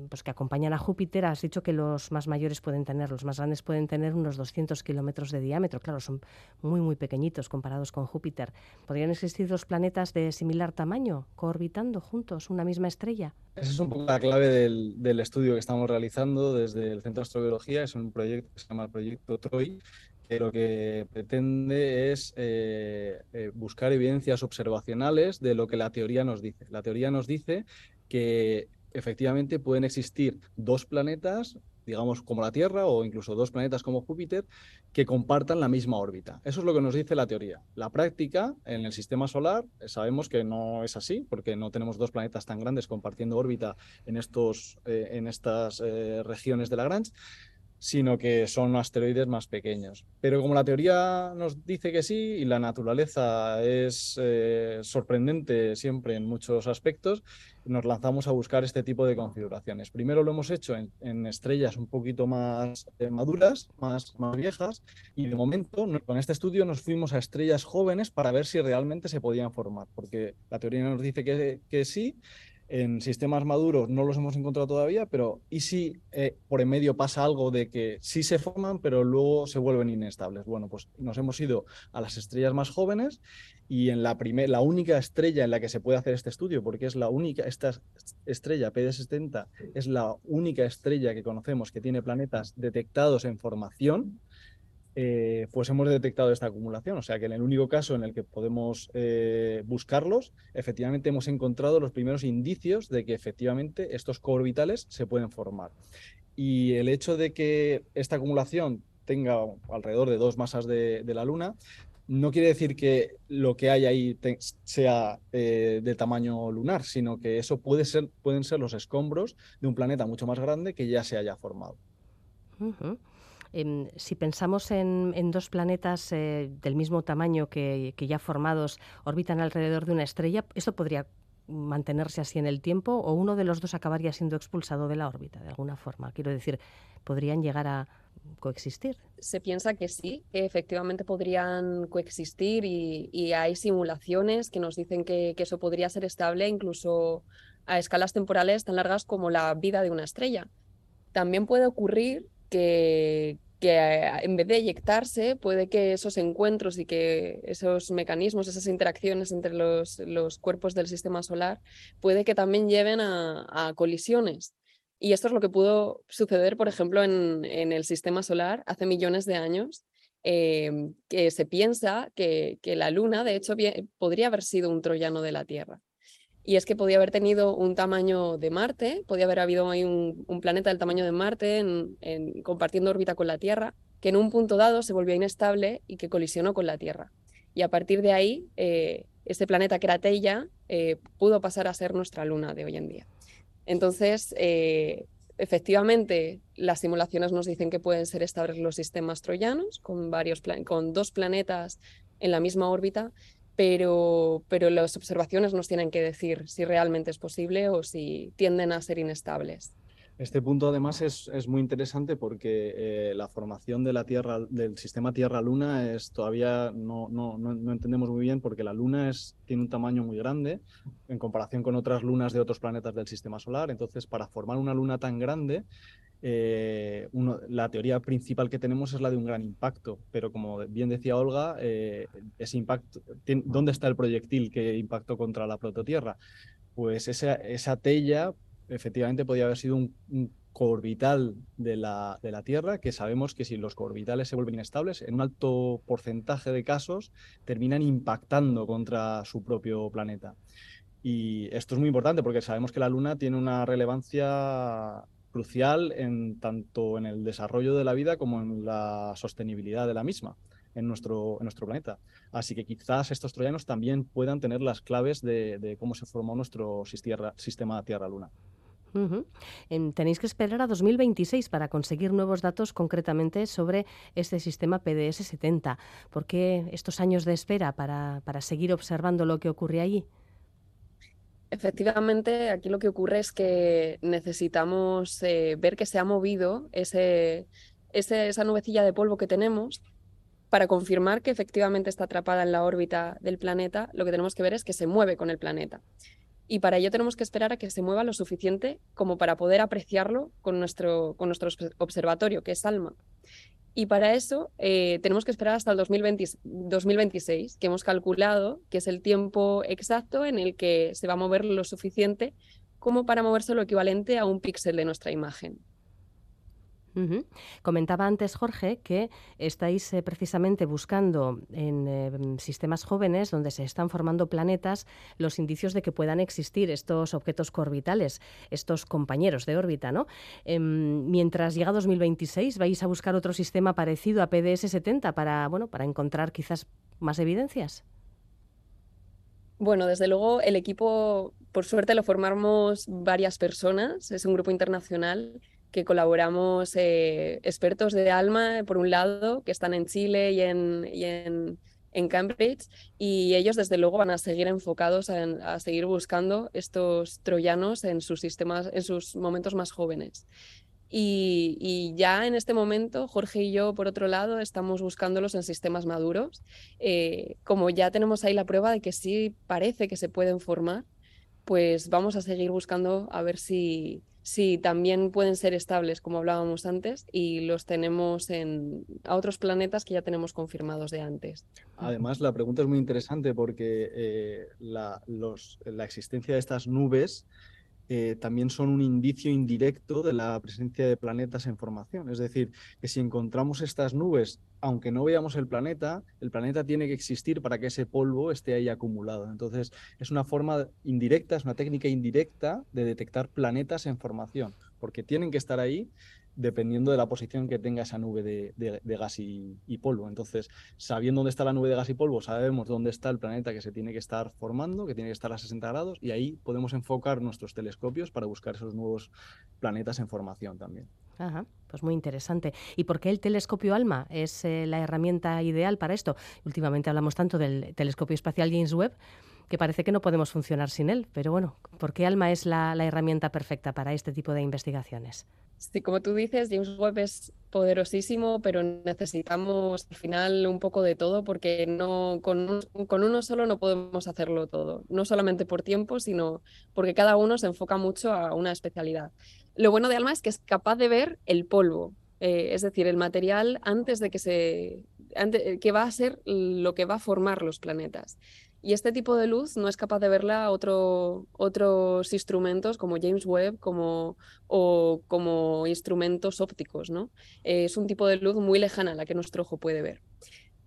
pues que acompañan a Júpiter, has dicho que los más mayores pueden tener, los más grandes pueden tener unos 200 kilómetros de diámetro. Claro, son muy, muy pequeñitos comparados con Júpiter. ¿Podrían existir dos planetas de similar tamaño coorbitando juntos, una misma estrella? Esa es un poco la clave del, estudio que estamos realizando desde el Centro de Astrobiología. Es un proyecto que se llama el Proyecto TROI, que lo que pretende es eh, eh, buscar evidencias observacionales de lo que la teoría nos dice. La teoría nos dice que efectivamente pueden existir dos planetas, digamos como la Tierra, o incluso dos planetas como Júpiter, que compartan la misma órbita. Eso es lo que nos dice la teoría. La práctica, en el sistema solar, sabemos que no es así, porque no tenemos dos planetas tan grandes compartiendo órbita en, estos, eh, en estas eh, regiones de Lagrange sino que son asteroides más pequeños. Pero como la teoría nos dice que sí y la naturaleza es eh, sorprendente siempre en muchos aspectos, nos lanzamos a buscar este tipo de configuraciones. Primero lo hemos hecho en, estrellas un poquito más eh, maduras, más, más viejas, y de momento con este estudio nos fuimos a estrellas jóvenes para ver si realmente se podían formar, porque la teoría nos dice que, que sí, en sistemas maduros no los hemos encontrado todavía, pero ¿y si eh, por en medio pasa algo de que sí se forman, pero luego se vuelven inestables? Bueno, pues nos hemos ido a las estrellas más jóvenes y en la, la única estrella en la que se puede hacer este estudio, porque es la única, esta estrella PD60 es la única estrella que conocemos que tiene planetas detectados en formación, eh, pues hemos detectado esta acumulación. O sea que en el único caso en el que podemos eh, buscarlos, efectivamente hemos encontrado los primeros indicios de que efectivamente estos coorbitales se pueden formar. Y el hecho de que esta acumulación tenga alrededor de dos masas de, la Luna, no quiere decir que lo que hay ahí sea eh, de tamaño lunar, sino que eso puede ser, pueden ser los escombros de un planeta mucho más grande que ya se haya formado. Em, si pensamos en, dos planetas eh, del mismo tamaño que, ya formados orbitan alrededor de una estrella, ¿esto podría mantenerse así en el tiempo o uno de los dos acabaría siendo expulsado de la órbita de alguna forma? Quiero decir, ¿podrían llegar a coexistir? Se piensa que sí, que efectivamente podrían coexistir y, hay simulaciones que nos dicen que, que, eso podría ser estable incluso a escalas temporales tan largas como la vida de una estrella. También puede ocurrir que, en vez de eyectarse, puede que esos encuentros y que esos mecanismos, esas interacciones entre los, cuerpos del sistema solar, puede que también lleven a, colisiones. Y esto es lo que pudo suceder, por ejemplo, en, el sistema solar hace millones de años, em, que se piensa que, que, la Luna, de hecho, podría haber sido un troyano de la Tierra y es que podía haber tenido un tamaño de Marte, podía haber habido ahí un, planeta del tamaño de Marte en, compartiendo órbita con la Tierra, que en un punto dado se volvió inestable y que colisionó con la Tierra. Y a partir de ahí, eh, este planeta que era Teia eh, pudo pasar a ser nuestra luna de hoy en día. Entonces, eh, efectivamente, las simulaciones nos dicen que pueden ser estables los sistemas troyanos con, varios con dos planetas en la misma órbita pero, pero las observaciones nos tienen que decir si realmente es posible o si tienden a ser inestables. Este punto además es, muy interesante porque eh, la formación de la Tierra, del sistema Tierra-Luna es todavía no, no, no, entendemos muy bien porque la Luna es, tiene un tamaño muy grande en comparación con otras lunas de otros planetas del sistema solar. Entonces, para formar una luna tan grande, eh, la teoría principal que tenemos es la de un gran impacto, pero como bien decía Olga, eh, ese impacto, ¿dónde está el proyectil que impactó contra la prototierra? Pues esa, esa tella efectivamente podía haber sido un, un coorbital de la, de la, Tierra, que sabemos que si los coorbitales se vuelven inestables, en un alto porcentaje de casos terminan impactando contra su propio planeta. Y esto es muy importante porque sabemos que la Luna tiene una relevancia crucial en tanto en el desarrollo de la vida como en la sostenibilidad de la misma en nuestro, en nuestro planeta. Así que quizás estos troyanos también puedan tener las claves de, cómo se formó nuestro sistema Tierra-Luna. Tenéis que esperar a 2026 para conseguir nuevos datos concretamente sobre este sistema PDS-70. ¿Por qué estos años de espera para, seguir observando lo que ocurre allí? Efectivamente, aquí lo que ocurre es que necesitamos eh, ver que se ha movido ese, esa nubecilla de polvo que tenemos para confirmar que efectivamente está atrapada en la órbita del planeta. Lo que tenemos que ver es que se mueve con el planeta y para ello tenemos que esperar a que se mueva lo suficiente como para poder apreciarlo con nuestro, con nuestro observatorio, que es ALMA. Y para eso eh, tenemos que esperar hasta el 2026, que hemos calculado que es el tiempo exacto en el que se va a mover lo suficiente como para moverse lo equivalente a un píxel de nuestra imagen. Comentaba antes Jorge que estáis eh, precisamente buscando en eh, sistemas jóvenes donde se están formando planetas los indicios de que puedan existir estos objetos corbitales, estos compañeros de órbita, ¿no? Em, mientras llega 2026 vais a buscar otro sistema parecido a PDS-70 para, bueno, para encontrar quizás más evidencias. Bueno, desde luego el equipo, por suerte, lo formamos varias personas, es un grupo internacional que colaboramos eh, expertos de alma, por un lado, que están en Chile y en, en, Cambridge, y ellos desde luego van a seguir enfocados a, seguir buscando estos troyanos en sus sistemas, en sus momentos más jóvenes. Y, ya en este momento, Jorge y yo, por otro lado, estamos buscándolos en sistemas maduros. Eh, como ya tenemos ahí la prueba de que sí parece que se pueden formar, pues vamos a seguir buscando a ver si, si también pueden ser estables, como hablábamos antes, y los tenemos en a otros planetas que ya tenemos confirmados de antes. Además, la pregunta es muy interesante porque eh, la, la existencia de estas nubes eh, también son un indicio indirecto de la presencia de planetas en formación. Es decir, que si encontramos estas nubes, aunque no veamos el planeta, el planeta tiene que existir para que ese polvo esté ahí acumulado. Entonces, es una forma indirecta, es una técnica indirecta de detectar planetas en formación, porque tienen que estar ahí dependiendo de la posición que tenga esa nube de, gas y, polvo. Entonces, sabiendo dónde está la nube de gas y polvo, sabemos dónde está el planeta que se tiene que estar formando, que tiene que estar a 60 grados, y ahí podemos enfocar nuestros telescopios para buscar esos nuevos planetas en formación también. Ajá, pues muy interesante. ¿Y por qué el telescopio ALMA es eh, la herramienta ideal para esto? Últimamente hablamos tanto del telescopio espacial James Webb que parece que no podemos funcionar sin él. Pero bueno, ¿por qué ALMA es la herramienta perfecta para este tipo de investigaciones? Sí, como tú dices, James Webb es poderosísimo, pero necesitamos al final un poco de todo porque no, con, uno solo no podemos hacerlo todo, no solamente por tiempo, sino porque cada uno se enfoca mucho a una especialidad. Lo bueno de Alma es que es capaz de ver el polvo, eh, es decir, el material antes de que se... que va a ser lo que va a formar los planetas. Y este tipo de luz no es capaz de verla otro, otros instrumentos como James Webb como, o como instrumentos ópticos. ¿no? Eh, es un tipo de luz muy lejana a la que nuestro ojo puede ver.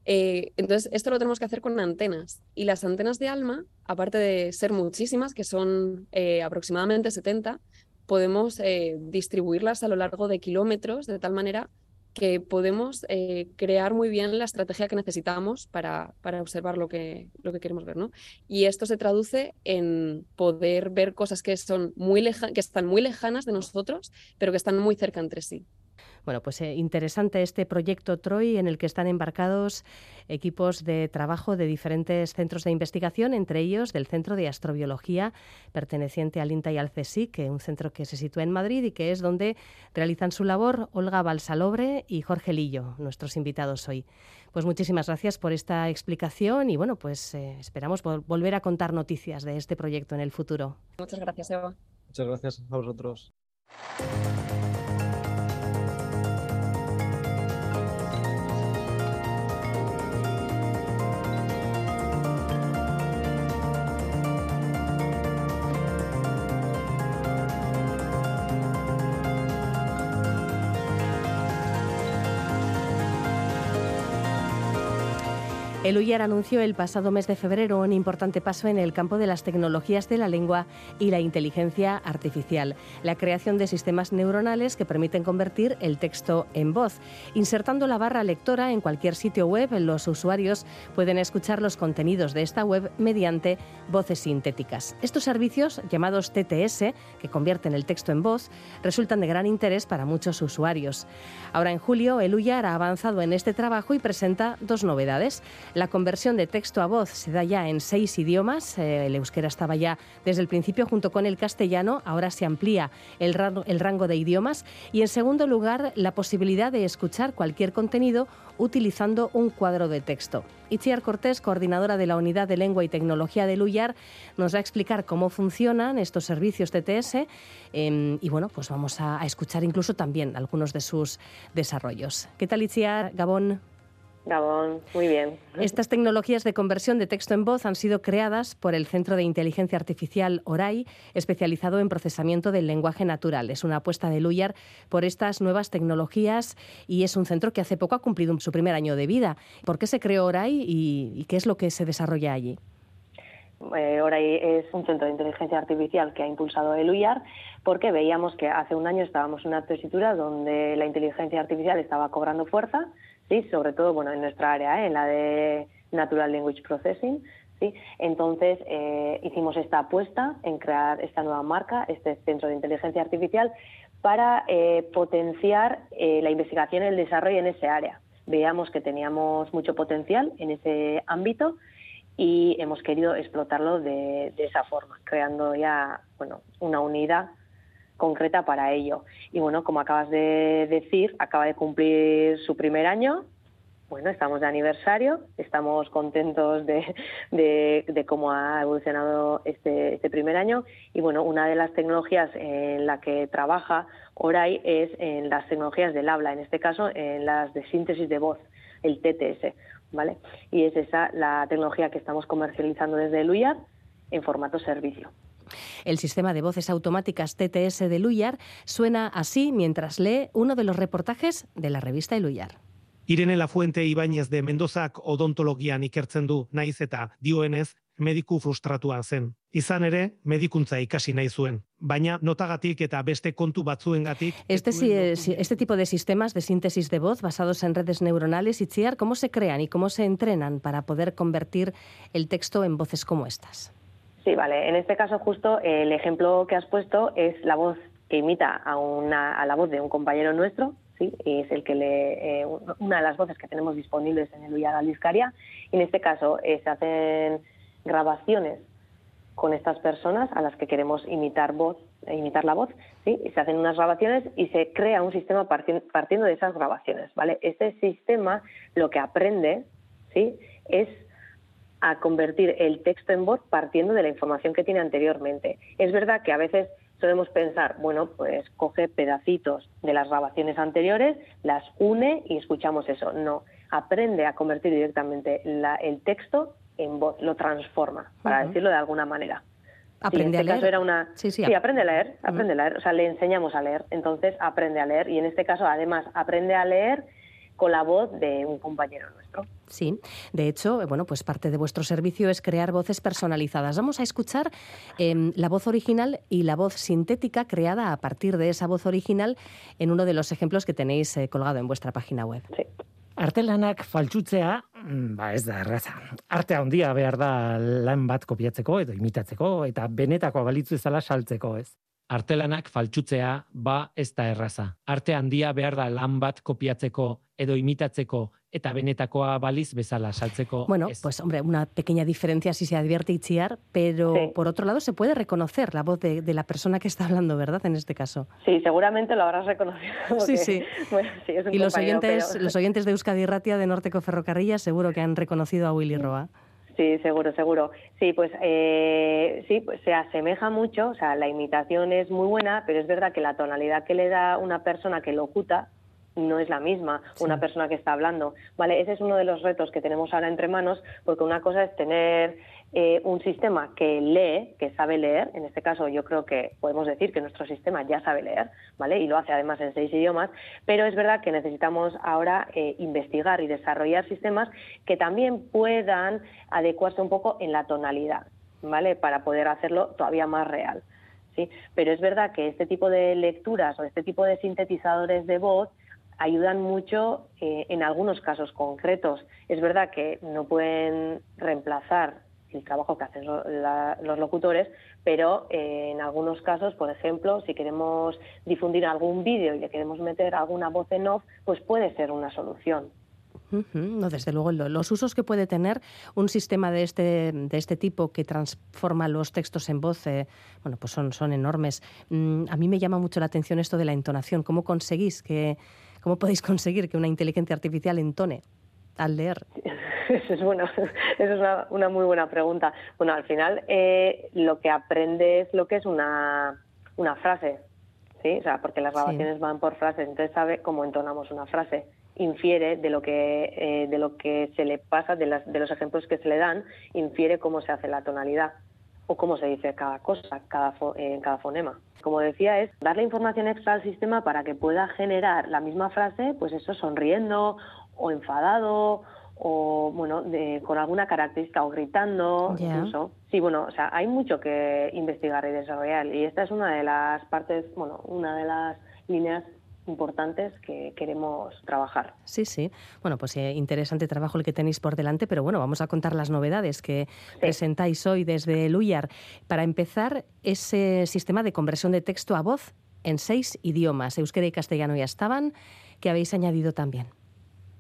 Eh, entonces, esto lo tenemos que hacer con antenas. Y las antenas de ALMA, aparte de ser muchísimas, que son eh, aproximadamente 70, podemos distribuirlas a lo largo de kilómetros de tal manera que podemos eh, crear muy bien la estrategia que necesitamos para, para observar lo que, lo que queremos ver. ¿no? Y esto se traduce en poder ver cosas que, son muy que están muy lejanas de nosotros, pero que están muy cerca entre sí. Bueno, pues eh, interesante este proyecto Troy en el que están embarcados equipos de trabajo de diferentes centros de investigación, entre ellos del Centro de Astrobiología perteneciente al INTA y al CSIC, un centro que se sitúa en Madrid y que es donde realizan su labor Olga Balsalobre y Jorge Lillo, nuestros invitados hoy. Pues muchísimas gracias por esta explicación y bueno, pues eh, esperamos volver a contar noticias de este proyecto en el futuro. Muchas gracias, Eva. Muchas gracias a vosotros. El UIAR anunció el pasado mes de febrero un importante paso en el campo de las tecnologías de la lengua y la inteligencia artificial, la creación de sistemas neuronales que permiten convertir el texto en voz. Insertando la barra lectora en cualquier sitio web, los usuarios pueden escuchar los contenidos de esta web mediante voces sintéticas. Estos servicios, llamados TTS, que convierten el texto en voz, resultan de gran interés para muchos usuarios. Ahora en julio, el UIAR ha avanzado en este trabajo y presenta dos novedades. Conversión de texto a voz se da ya en seis idiomas. Eh, el euskera estaba ya desde el principio junto con el castellano. Ahora se amplía el rango, de idiomas. Y en segundo lugar, la posibilidad de escuchar cualquier contenido utilizando un cuadro de texto. Itziar Cortés, coordinadora de la Unidad de Lengua y Tecnología de Luyar, nos va a explicar cómo funcionan estos servicios TTS em, y bueno, pues vamos a, a, escuchar incluso también algunos de sus desarrollos. ¿Qué tal Itziar, Gabón? Gabón, muy bien. Estas tecnologías de conversión de texto en voz han sido creadas por el Centro de Inteligencia Artificial ORAI, especializado en procesamiento del lenguaje natural. Es una apuesta de Luyar por estas nuevas tecnologías y es un centro que hace poco ha cumplido su primer año de vida. ¿Por qué se creó ORAI y, qué es lo que se desarrolla allí? Eh, ORAI es un centro de inteligencia artificial que ha impulsado el UIAR porque veíamos que hace un año estábamos en una tesitura donde la inteligencia artificial estaba cobrando fuerza ¿sí? sobre todo bueno, en nuestra área, ¿eh? en la de Natural Language Processing. ¿sí? Entonces eh, hicimos esta apuesta en crear esta nueva marca, este centro de inteligencia artificial, para eh, potenciar la investigación y el desarrollo en ese área. Veíamos que teníamos mucho potencial en ese ámbito y hemos querido explotarlo de, de esa forma, creando ya bueno, una unidad concreta para ello. Y bueno, como acabas de decir, acaba de cumplir su primer año. Bueno, estamos de aniversario, estamos contentos de, cómo ha evolucionado este, este, primer año. Y bueno, una de las tecnologías en la que trabaja Oray es en las tecnologías del habla, en este caso en las de síntesis de voz, el TTS. ¿vale? Y es esa la tecnología que estamos comercializando desde el en formato servicio. El sistema de voces automáticas TTS de Luyar suena así mientras lee uno de los reportajes de la revista Luyar. Irene Lafuente Ibáñez de Mendozak odontologian ikertzen du naiz eta dioenez mediku frustratuan zen. Izan ere, medikuntza ikasi nahi zuen, baina notagatik eta beste kontu batzuengatik... Este, este tipo de sistemas de síntesis de voz basados en redes neuronales, Itziar, ¿cómo se crean y cómo se entrenan para poder convertir el texto en voces como estas? Sí, vale. En este caso justo el ejemplo que has puesto es la voz que imita a, una, a la voz de un compañero nuestro, ¿sí? es el que le, eh, una de las voces que tenemos disponibles en el Ullaga Liscaria. En este caso eh, se hacen grabaciones con estas personas a las que queremos imitar voz, eh, imitar la voz, ¿sí? se hacen unas grabaciones y se crea un sistema partiendo de esas grabaciones, ¿vale? Este sistema lo que aprende, ¿sí? es a convertir el texto en voz partiendo de la información que tiene anteriormente. Es verdad que a veces solemos pensar, bueno, pues coge pedacitos de las grabaciones anteriores, las une y escuchamos eso. No, aprende a convertir directamente el texto en voz, lo transforma, para decirlo de alguna manera. Aprende en este a caso leer. era una sí, sí, aprende a leer, aprende a leer, o sea, le enseñamos a leer, entonces aprende a leer y en este caso además aprende a leer con la voz de un compañero nuestro. Sí, de hecho, bueno, pues parte de vuestro servicio es crear voces personalizadas. Vamos a escuchar eh, la voz original y la voz sintética creada a partir de esa voz original en uno de los ejemplos que tenéis eh, colgado en vuestra página web. Sí. Artelanak faltsutzea, mm, ba ez da erraza. Arte handia behar da lan bat kopiatzeko edo imitatzeko eta benetako balitzu ezala saltzeko, ez? Artelanak faltsutzea ba ez da erraza. Arte handia behar da lan bat kopiatzeko edo imitatzeko eta benetakoa baliz bezala saltzeko. Bueno, pues hombre, una pequeña diferencia si se advierte Itziar, pero Sí. por otro lado se puede reconocer la voz de, de la persona que está hablando, ¿verdad? En este caso. Sí, seguramente lo habrás reconocido. Sí, porque, sí. Bueno, sí, es un Y los oyentes, pero- los oyentes de Euskadi Ratia de Norteco Ferrocarrilla seguro que han reconocido a Willy Roa. Sí, seguro, seguro. Sí, pues eh, sí, pues se asemeja mucho, o sea, la imitación es muy buena, pero es verdad que la tonalidad que le da una persona que locuta, no es la misma una persona que está hablando. ¿vale? Ese es uno de los retos que tenemos ahora entre manos, porque una cosa es tener eh, un sistema que lee, que sabe leer, en este caso yo creo que podemos decir que nuestro sistema ya sabe leer, ¿vale? Y lo hace además en seis idiomas, pero es verdad que necesitamos ahora eh, investigar y desarrollar sistemas que también puedan adecuarse un poco en la tonalidad, ¿vale? Para poder hacerlo todavía más real. ¿sí? Pero es verdad que este tipo de lecturas o este tipo de sintetizadores de voz ayudan mucho eh, en algunos casos concretos. Es verdad que no pueden reemplazar el trabajo que hacen los locutores, pero eh, en algunos casos, por ejemplo, si queremos difundir algún vídeo y le queremos meter alguna voz en off, pues puede ser una solución. No, desde luego, los usos que puede tener un sistema de este, de este tipo que transforma los textos en voz, eh, bueno, pues son, son enormes. Mm, a mí me llama mucho la atención esto de la entonación. ¿Cómo conseguís que, cómo podéis conseguir que una inteligencia artificial entone al leer? Eso es, bueno, eso es una, muy buena pregunta. Bueno, al final eh, lo que aprende es lo que es una, una frase, ¿sí? O sea, porque las grabaciones van por frases, entonces sabe cómo entonamos una frase. Infiere de lo que, eh, de lo que se le pasa, de, las, de los ejemplos que se le dan, infiere cómo se hace la tonalidad o cómo se dice cada cosa cada en cada fonema. Como decía, es darle información extra al sistema para que pueda generar la misma frase, pues eso, sonriendo o enfadado o bueno, de, con alguna característica o gritando, incluso. Sí, bueno, o sea, hay mucho que investigar y desarrollar y esta es una de las partes, bueno, una de las líneas importantes que queremos trabajar. Sí, sí. Bueno, pues eh, interesante trabajo el que tenéis por delante, pero bueno, vamos a contar las novedades que presentáis hoy desde Luyar. Para empezar, ese sistema de conversión de texto a voz en seis idiomas, euskera y castellano ya estaban, que habéis añadido también.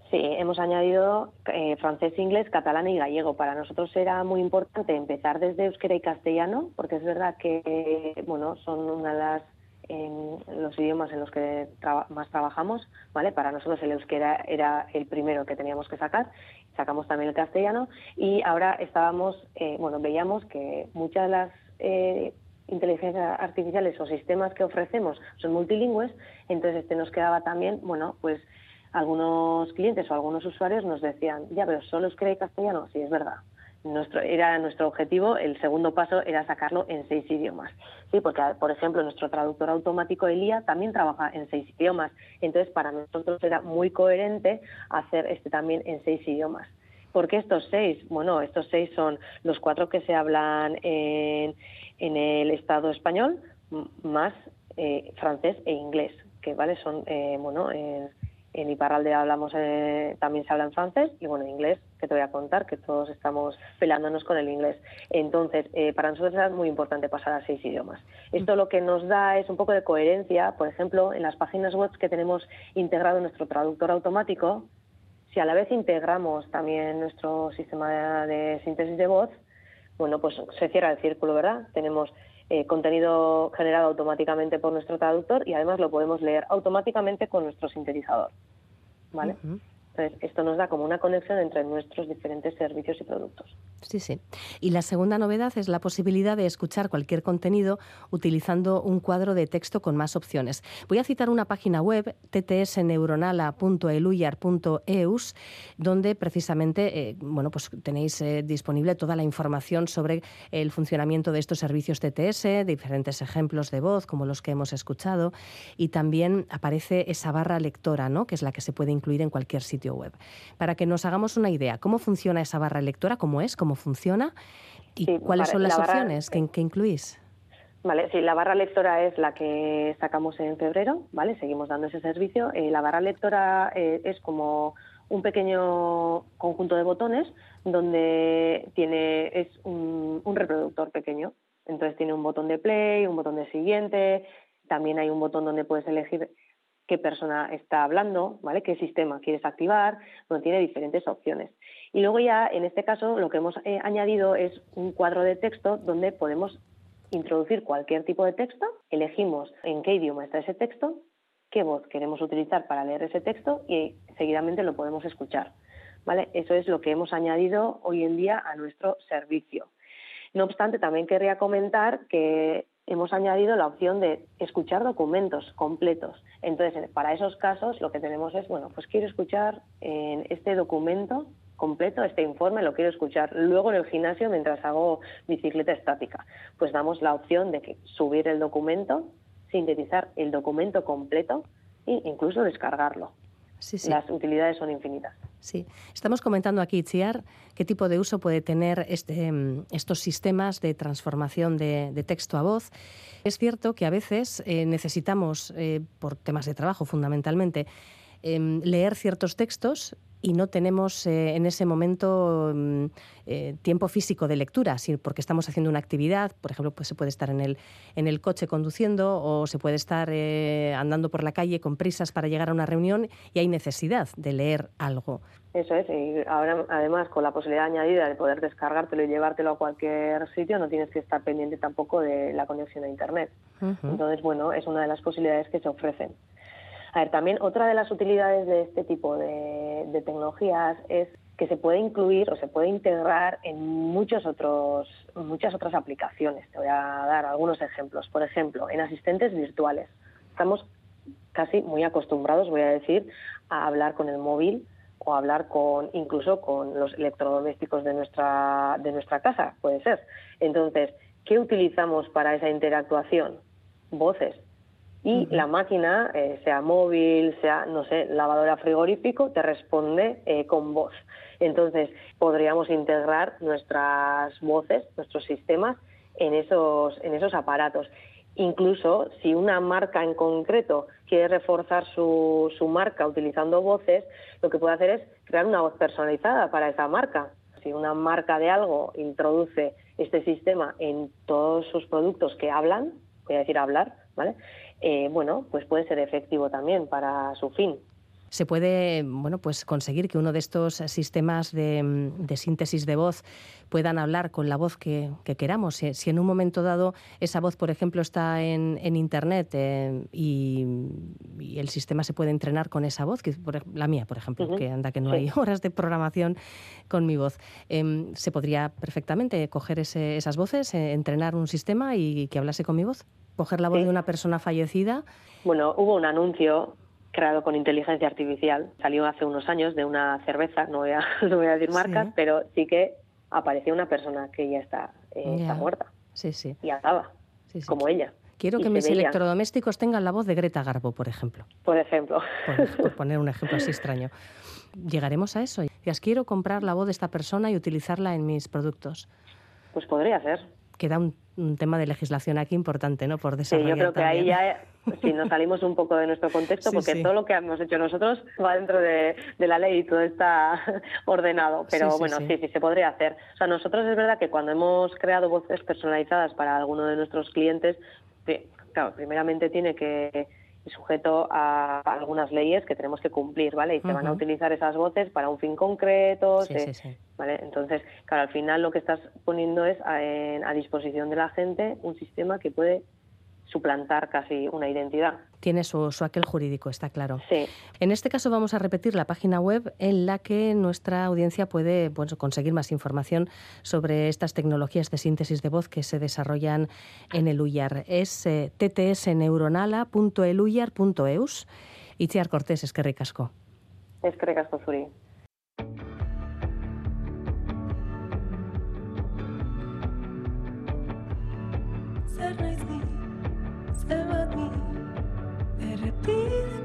Sí, hemos añadido eh, francés, inglés, catalán y gallego. Para nosotros era muy importante empezar desde euskera y castellano, porque es verdad que bueno son una de las los idiomas en los que más trabajamos, ¿vale? Para nosotros el euskera era el primero que teníamos que sacar, sacamos también el castellano y ahora estábamos, eh, bueno, veíamos que muchas de las eh, inteligencias artificiales o sistemas que ofrecemos son multilingües, entonces este nos quedaba también, bueno, pues algunos clientes o algunos usuarios nos decían, ya, pero solo es que castellano. Sí, es verdad. Nuestro, era nuestro objetivo, el segundo paso era sacarlo en seis idiomas. Sí, porque, por ejemplo, nuestro traductor automático Elia también trabaja en seis idiomas. Entonces, para nosotros era muy coherente hacer este también en seis idiomas. ¿Por qué estos seis? Bueno, estos seis son los cuatro que se hablan en, en el Estado español, más eh, francés e inglés, que vale son, eh, bueno, en en Iparralde hablamos, eh, también se habla en francés y bueno, en inglés, que te voy a contar, que todos estamos pelándonos con el inglés. Entonces, eh, para nosotros es muy importante pasar a seis idiomas. Esto lo que nos da es un poco de coherencia, por ejemplo, en las páginas web que tenemos integrado nuestro traductor automático, si a la vez integramos también nuestro sistema de síntesis de voz, bueno, pues se cierra el círculo, ¿verdad? Tenemos eh, contenido generado automáticamente por nuestro traductor y además lo podemos leer automáticamente con nuestro sintetizador. ¿Vale? Esto nos da como una conexión entre nuestros diferentes servicios y productos. Sí, sí. Y la segunda novedad es la posibilidad de escuchar cualquier contenido utilizando un cuadro de texto con más opciones. Voy a citar una página web, ttsneuronala.eluyar.eus, donde precisamente eh, bueno, pues tenéis eh, disponible toda la información sobre el funcionamiento de estos servicios TTS, diferentes ejemplos de voz como los que hemos escuchado, y también aparece esa barra lectora, ¿no? que es la que se puede incluir en cualquier sitio web. Para que nos hagamos una idea, ¿cómo funciona esa barra lectora? ¿Cómo es? ¿Cómo funciona? ¿Y cuáles son las opciones que, incluís? Vale, sí, la barra lectora es la que sacamos en febrero, ¿vale? Seguimos dando ese servicio. Eh, la barra lectora eh, es como un pequeño conjunto de botones donde tiene es un, un, reproductor pequeño. Entonces tiene un botón de play, un botón de siguiente, también hay un botón donde puedes elegir qué persona está hablando, ¿vale? qué sistema quieres activar, bueno, tiene diferentes opciones. Y luego ya, en este caso, lo que hemos eh, añadido es un cuadro de texto donde podemos introducir cualquier tipo de texto, elegimos en qué idioma está ese texto, qué voz queremos utilizar para leer ese texto y seguidamente lo podemos escuchar. ¿vale? Eso es lo que hemos añadido hoy en día a nuestro servicio. No obstante, también querría comentar que hemos añadido la opción de escuchar documentos completos. Entonces, para esos casos lo que tenemos es, bueno, pues quiero escuchar en este documento completo, este informe, lo quiero escuchar luego en el gimnasio mientras hago bicicleta estática. Pues damos la opción de que subir el documento, sintetizar el documento completo e incluso descargarlo. Las utilidades son infinitas. Sí, estamos comentando aquí, Chiar, qué tipo de uso puede tener este, mm, estos sistemas de transformación de, texto a voz. Es cierto que a veces eh, necesitamos, eh, por temas de trabajo fundamentalmente, em, leer ciertos textos y no tenemos eh, en ese momento mm, eh, tiempo físico de lectura, porque estamos haciendo una actividad, por ejemplo, pues se puede estar en el, en el coche conduciendo o se puede estar eh, andando por la calle con prisas para llegar a una reunión y hay necesidad de leer algo. Eso es, y ahora además con la posibilidad añadida de poder descargártelo y llevártelo a cualquier sitio, no tienes que estar pendiente tampoco de la conexión a Internet. Entonces, bueno, es una de las posibilidades que se ofrecen. A ver, también otra de las utilidades de este tipo de, tecnologías es que se puede incluir o se puede integrar en muchos otros, muchas otras aplicaciones. Te voy a dar algunos ejemplos. Por ejemplo, en asistentes virtuales. Estamos casi muy acostumbrados, voy a decir, a hablar con el móvil o hablar con incluso con los electrodomésticos de nuestra de nuestra casa, puede ser. Entonces, ¿qué utilizamos para esa interactuación? Voces y la máquina, eh, sea móvil, sea, no sé, lavadora frigorífico, te responde eh, con voz. Entonces, podríamos integrar nuestras voces, nuestros sistemas en esos, en esos aparatos. Incluso si una marca en concreto quiere reforzar su, su marca utilizando voces, lo que puede hacer es crear una voz personalizada para esa marca. Si una marca de algo introduce este sistema en todos sus productos que hablan, voy a decir hablar, ¿vale? Eh, bueno, pues puede ser efectivo también para su fin se puede bueno, pues conseguir que uno de estos sistemas de, síntesis de voz puedan hablar con la voz que, queramos. Si, en un momento dado esa voz, por ejemplo, está en, Internet eh, y, el sistema se puede entrenar con esa voz, que la mía, por ejemplo, que anda que no hay horas de programación con mi voz, em, se podría perfectamente coger esas voces, eh, entrenar un sistema y que hablase con mi voz. Coger la voz de una persona fallecida. Bueno, hubo un anuncio creado con inteligencia artificial. Salió hace unos años de una cerveza, no voy a, no voy a decir marcas, pero sí que apareció una persona que ya está, eh, está muerta. Sí, sí. Y andaba, como ella. Quiero que mis electrodomésticos tengan la voz de Greta Garbo, por ejemplo. Por ejemplo. Por, poner un ejemplo así extraño. Llegaremos a eso. quiero comprar la voz de esta persona y utilizarla en mis productos. Pues podría ser queda un, tema de legislación aquí importante, ¿no? Por desarrollar. Sí, yo creo que ahí ya, si nos salimos un poco de nuestro contexto, porque todo lo que hemos hecho nosotros va dentro de, la ley y todo está ordenado. Pero bueno, sí, sí, se podría hacer. O sea, nosotros es verdad que cuando hemos creado voces personalizadas para alguno de nuestros clientes, claro, primeramente tiene que sujeto a algunas leyes que tenemos que cumplir, ¿vale? Y se van a utilizar esas voces para un fin concreto, ¿vale? Entonces, claro, al final lo que estás poniendo es a disposición de la gente un sistema que puede suplantar casi una identidad. Tiene su, aquel jurídico, está claro. Sí. En este caso vamos a repetir la página web en la que nuestra audiencia puede conseguir más información sobre estas tecnologías de síntesis de voz que se desarrollan en el UYAR. Es eh, ttsneuronala.eluyar.eus. Itziar Cortés, es que ricasco. Es que ricasco, Zuri. Zer naiz ni be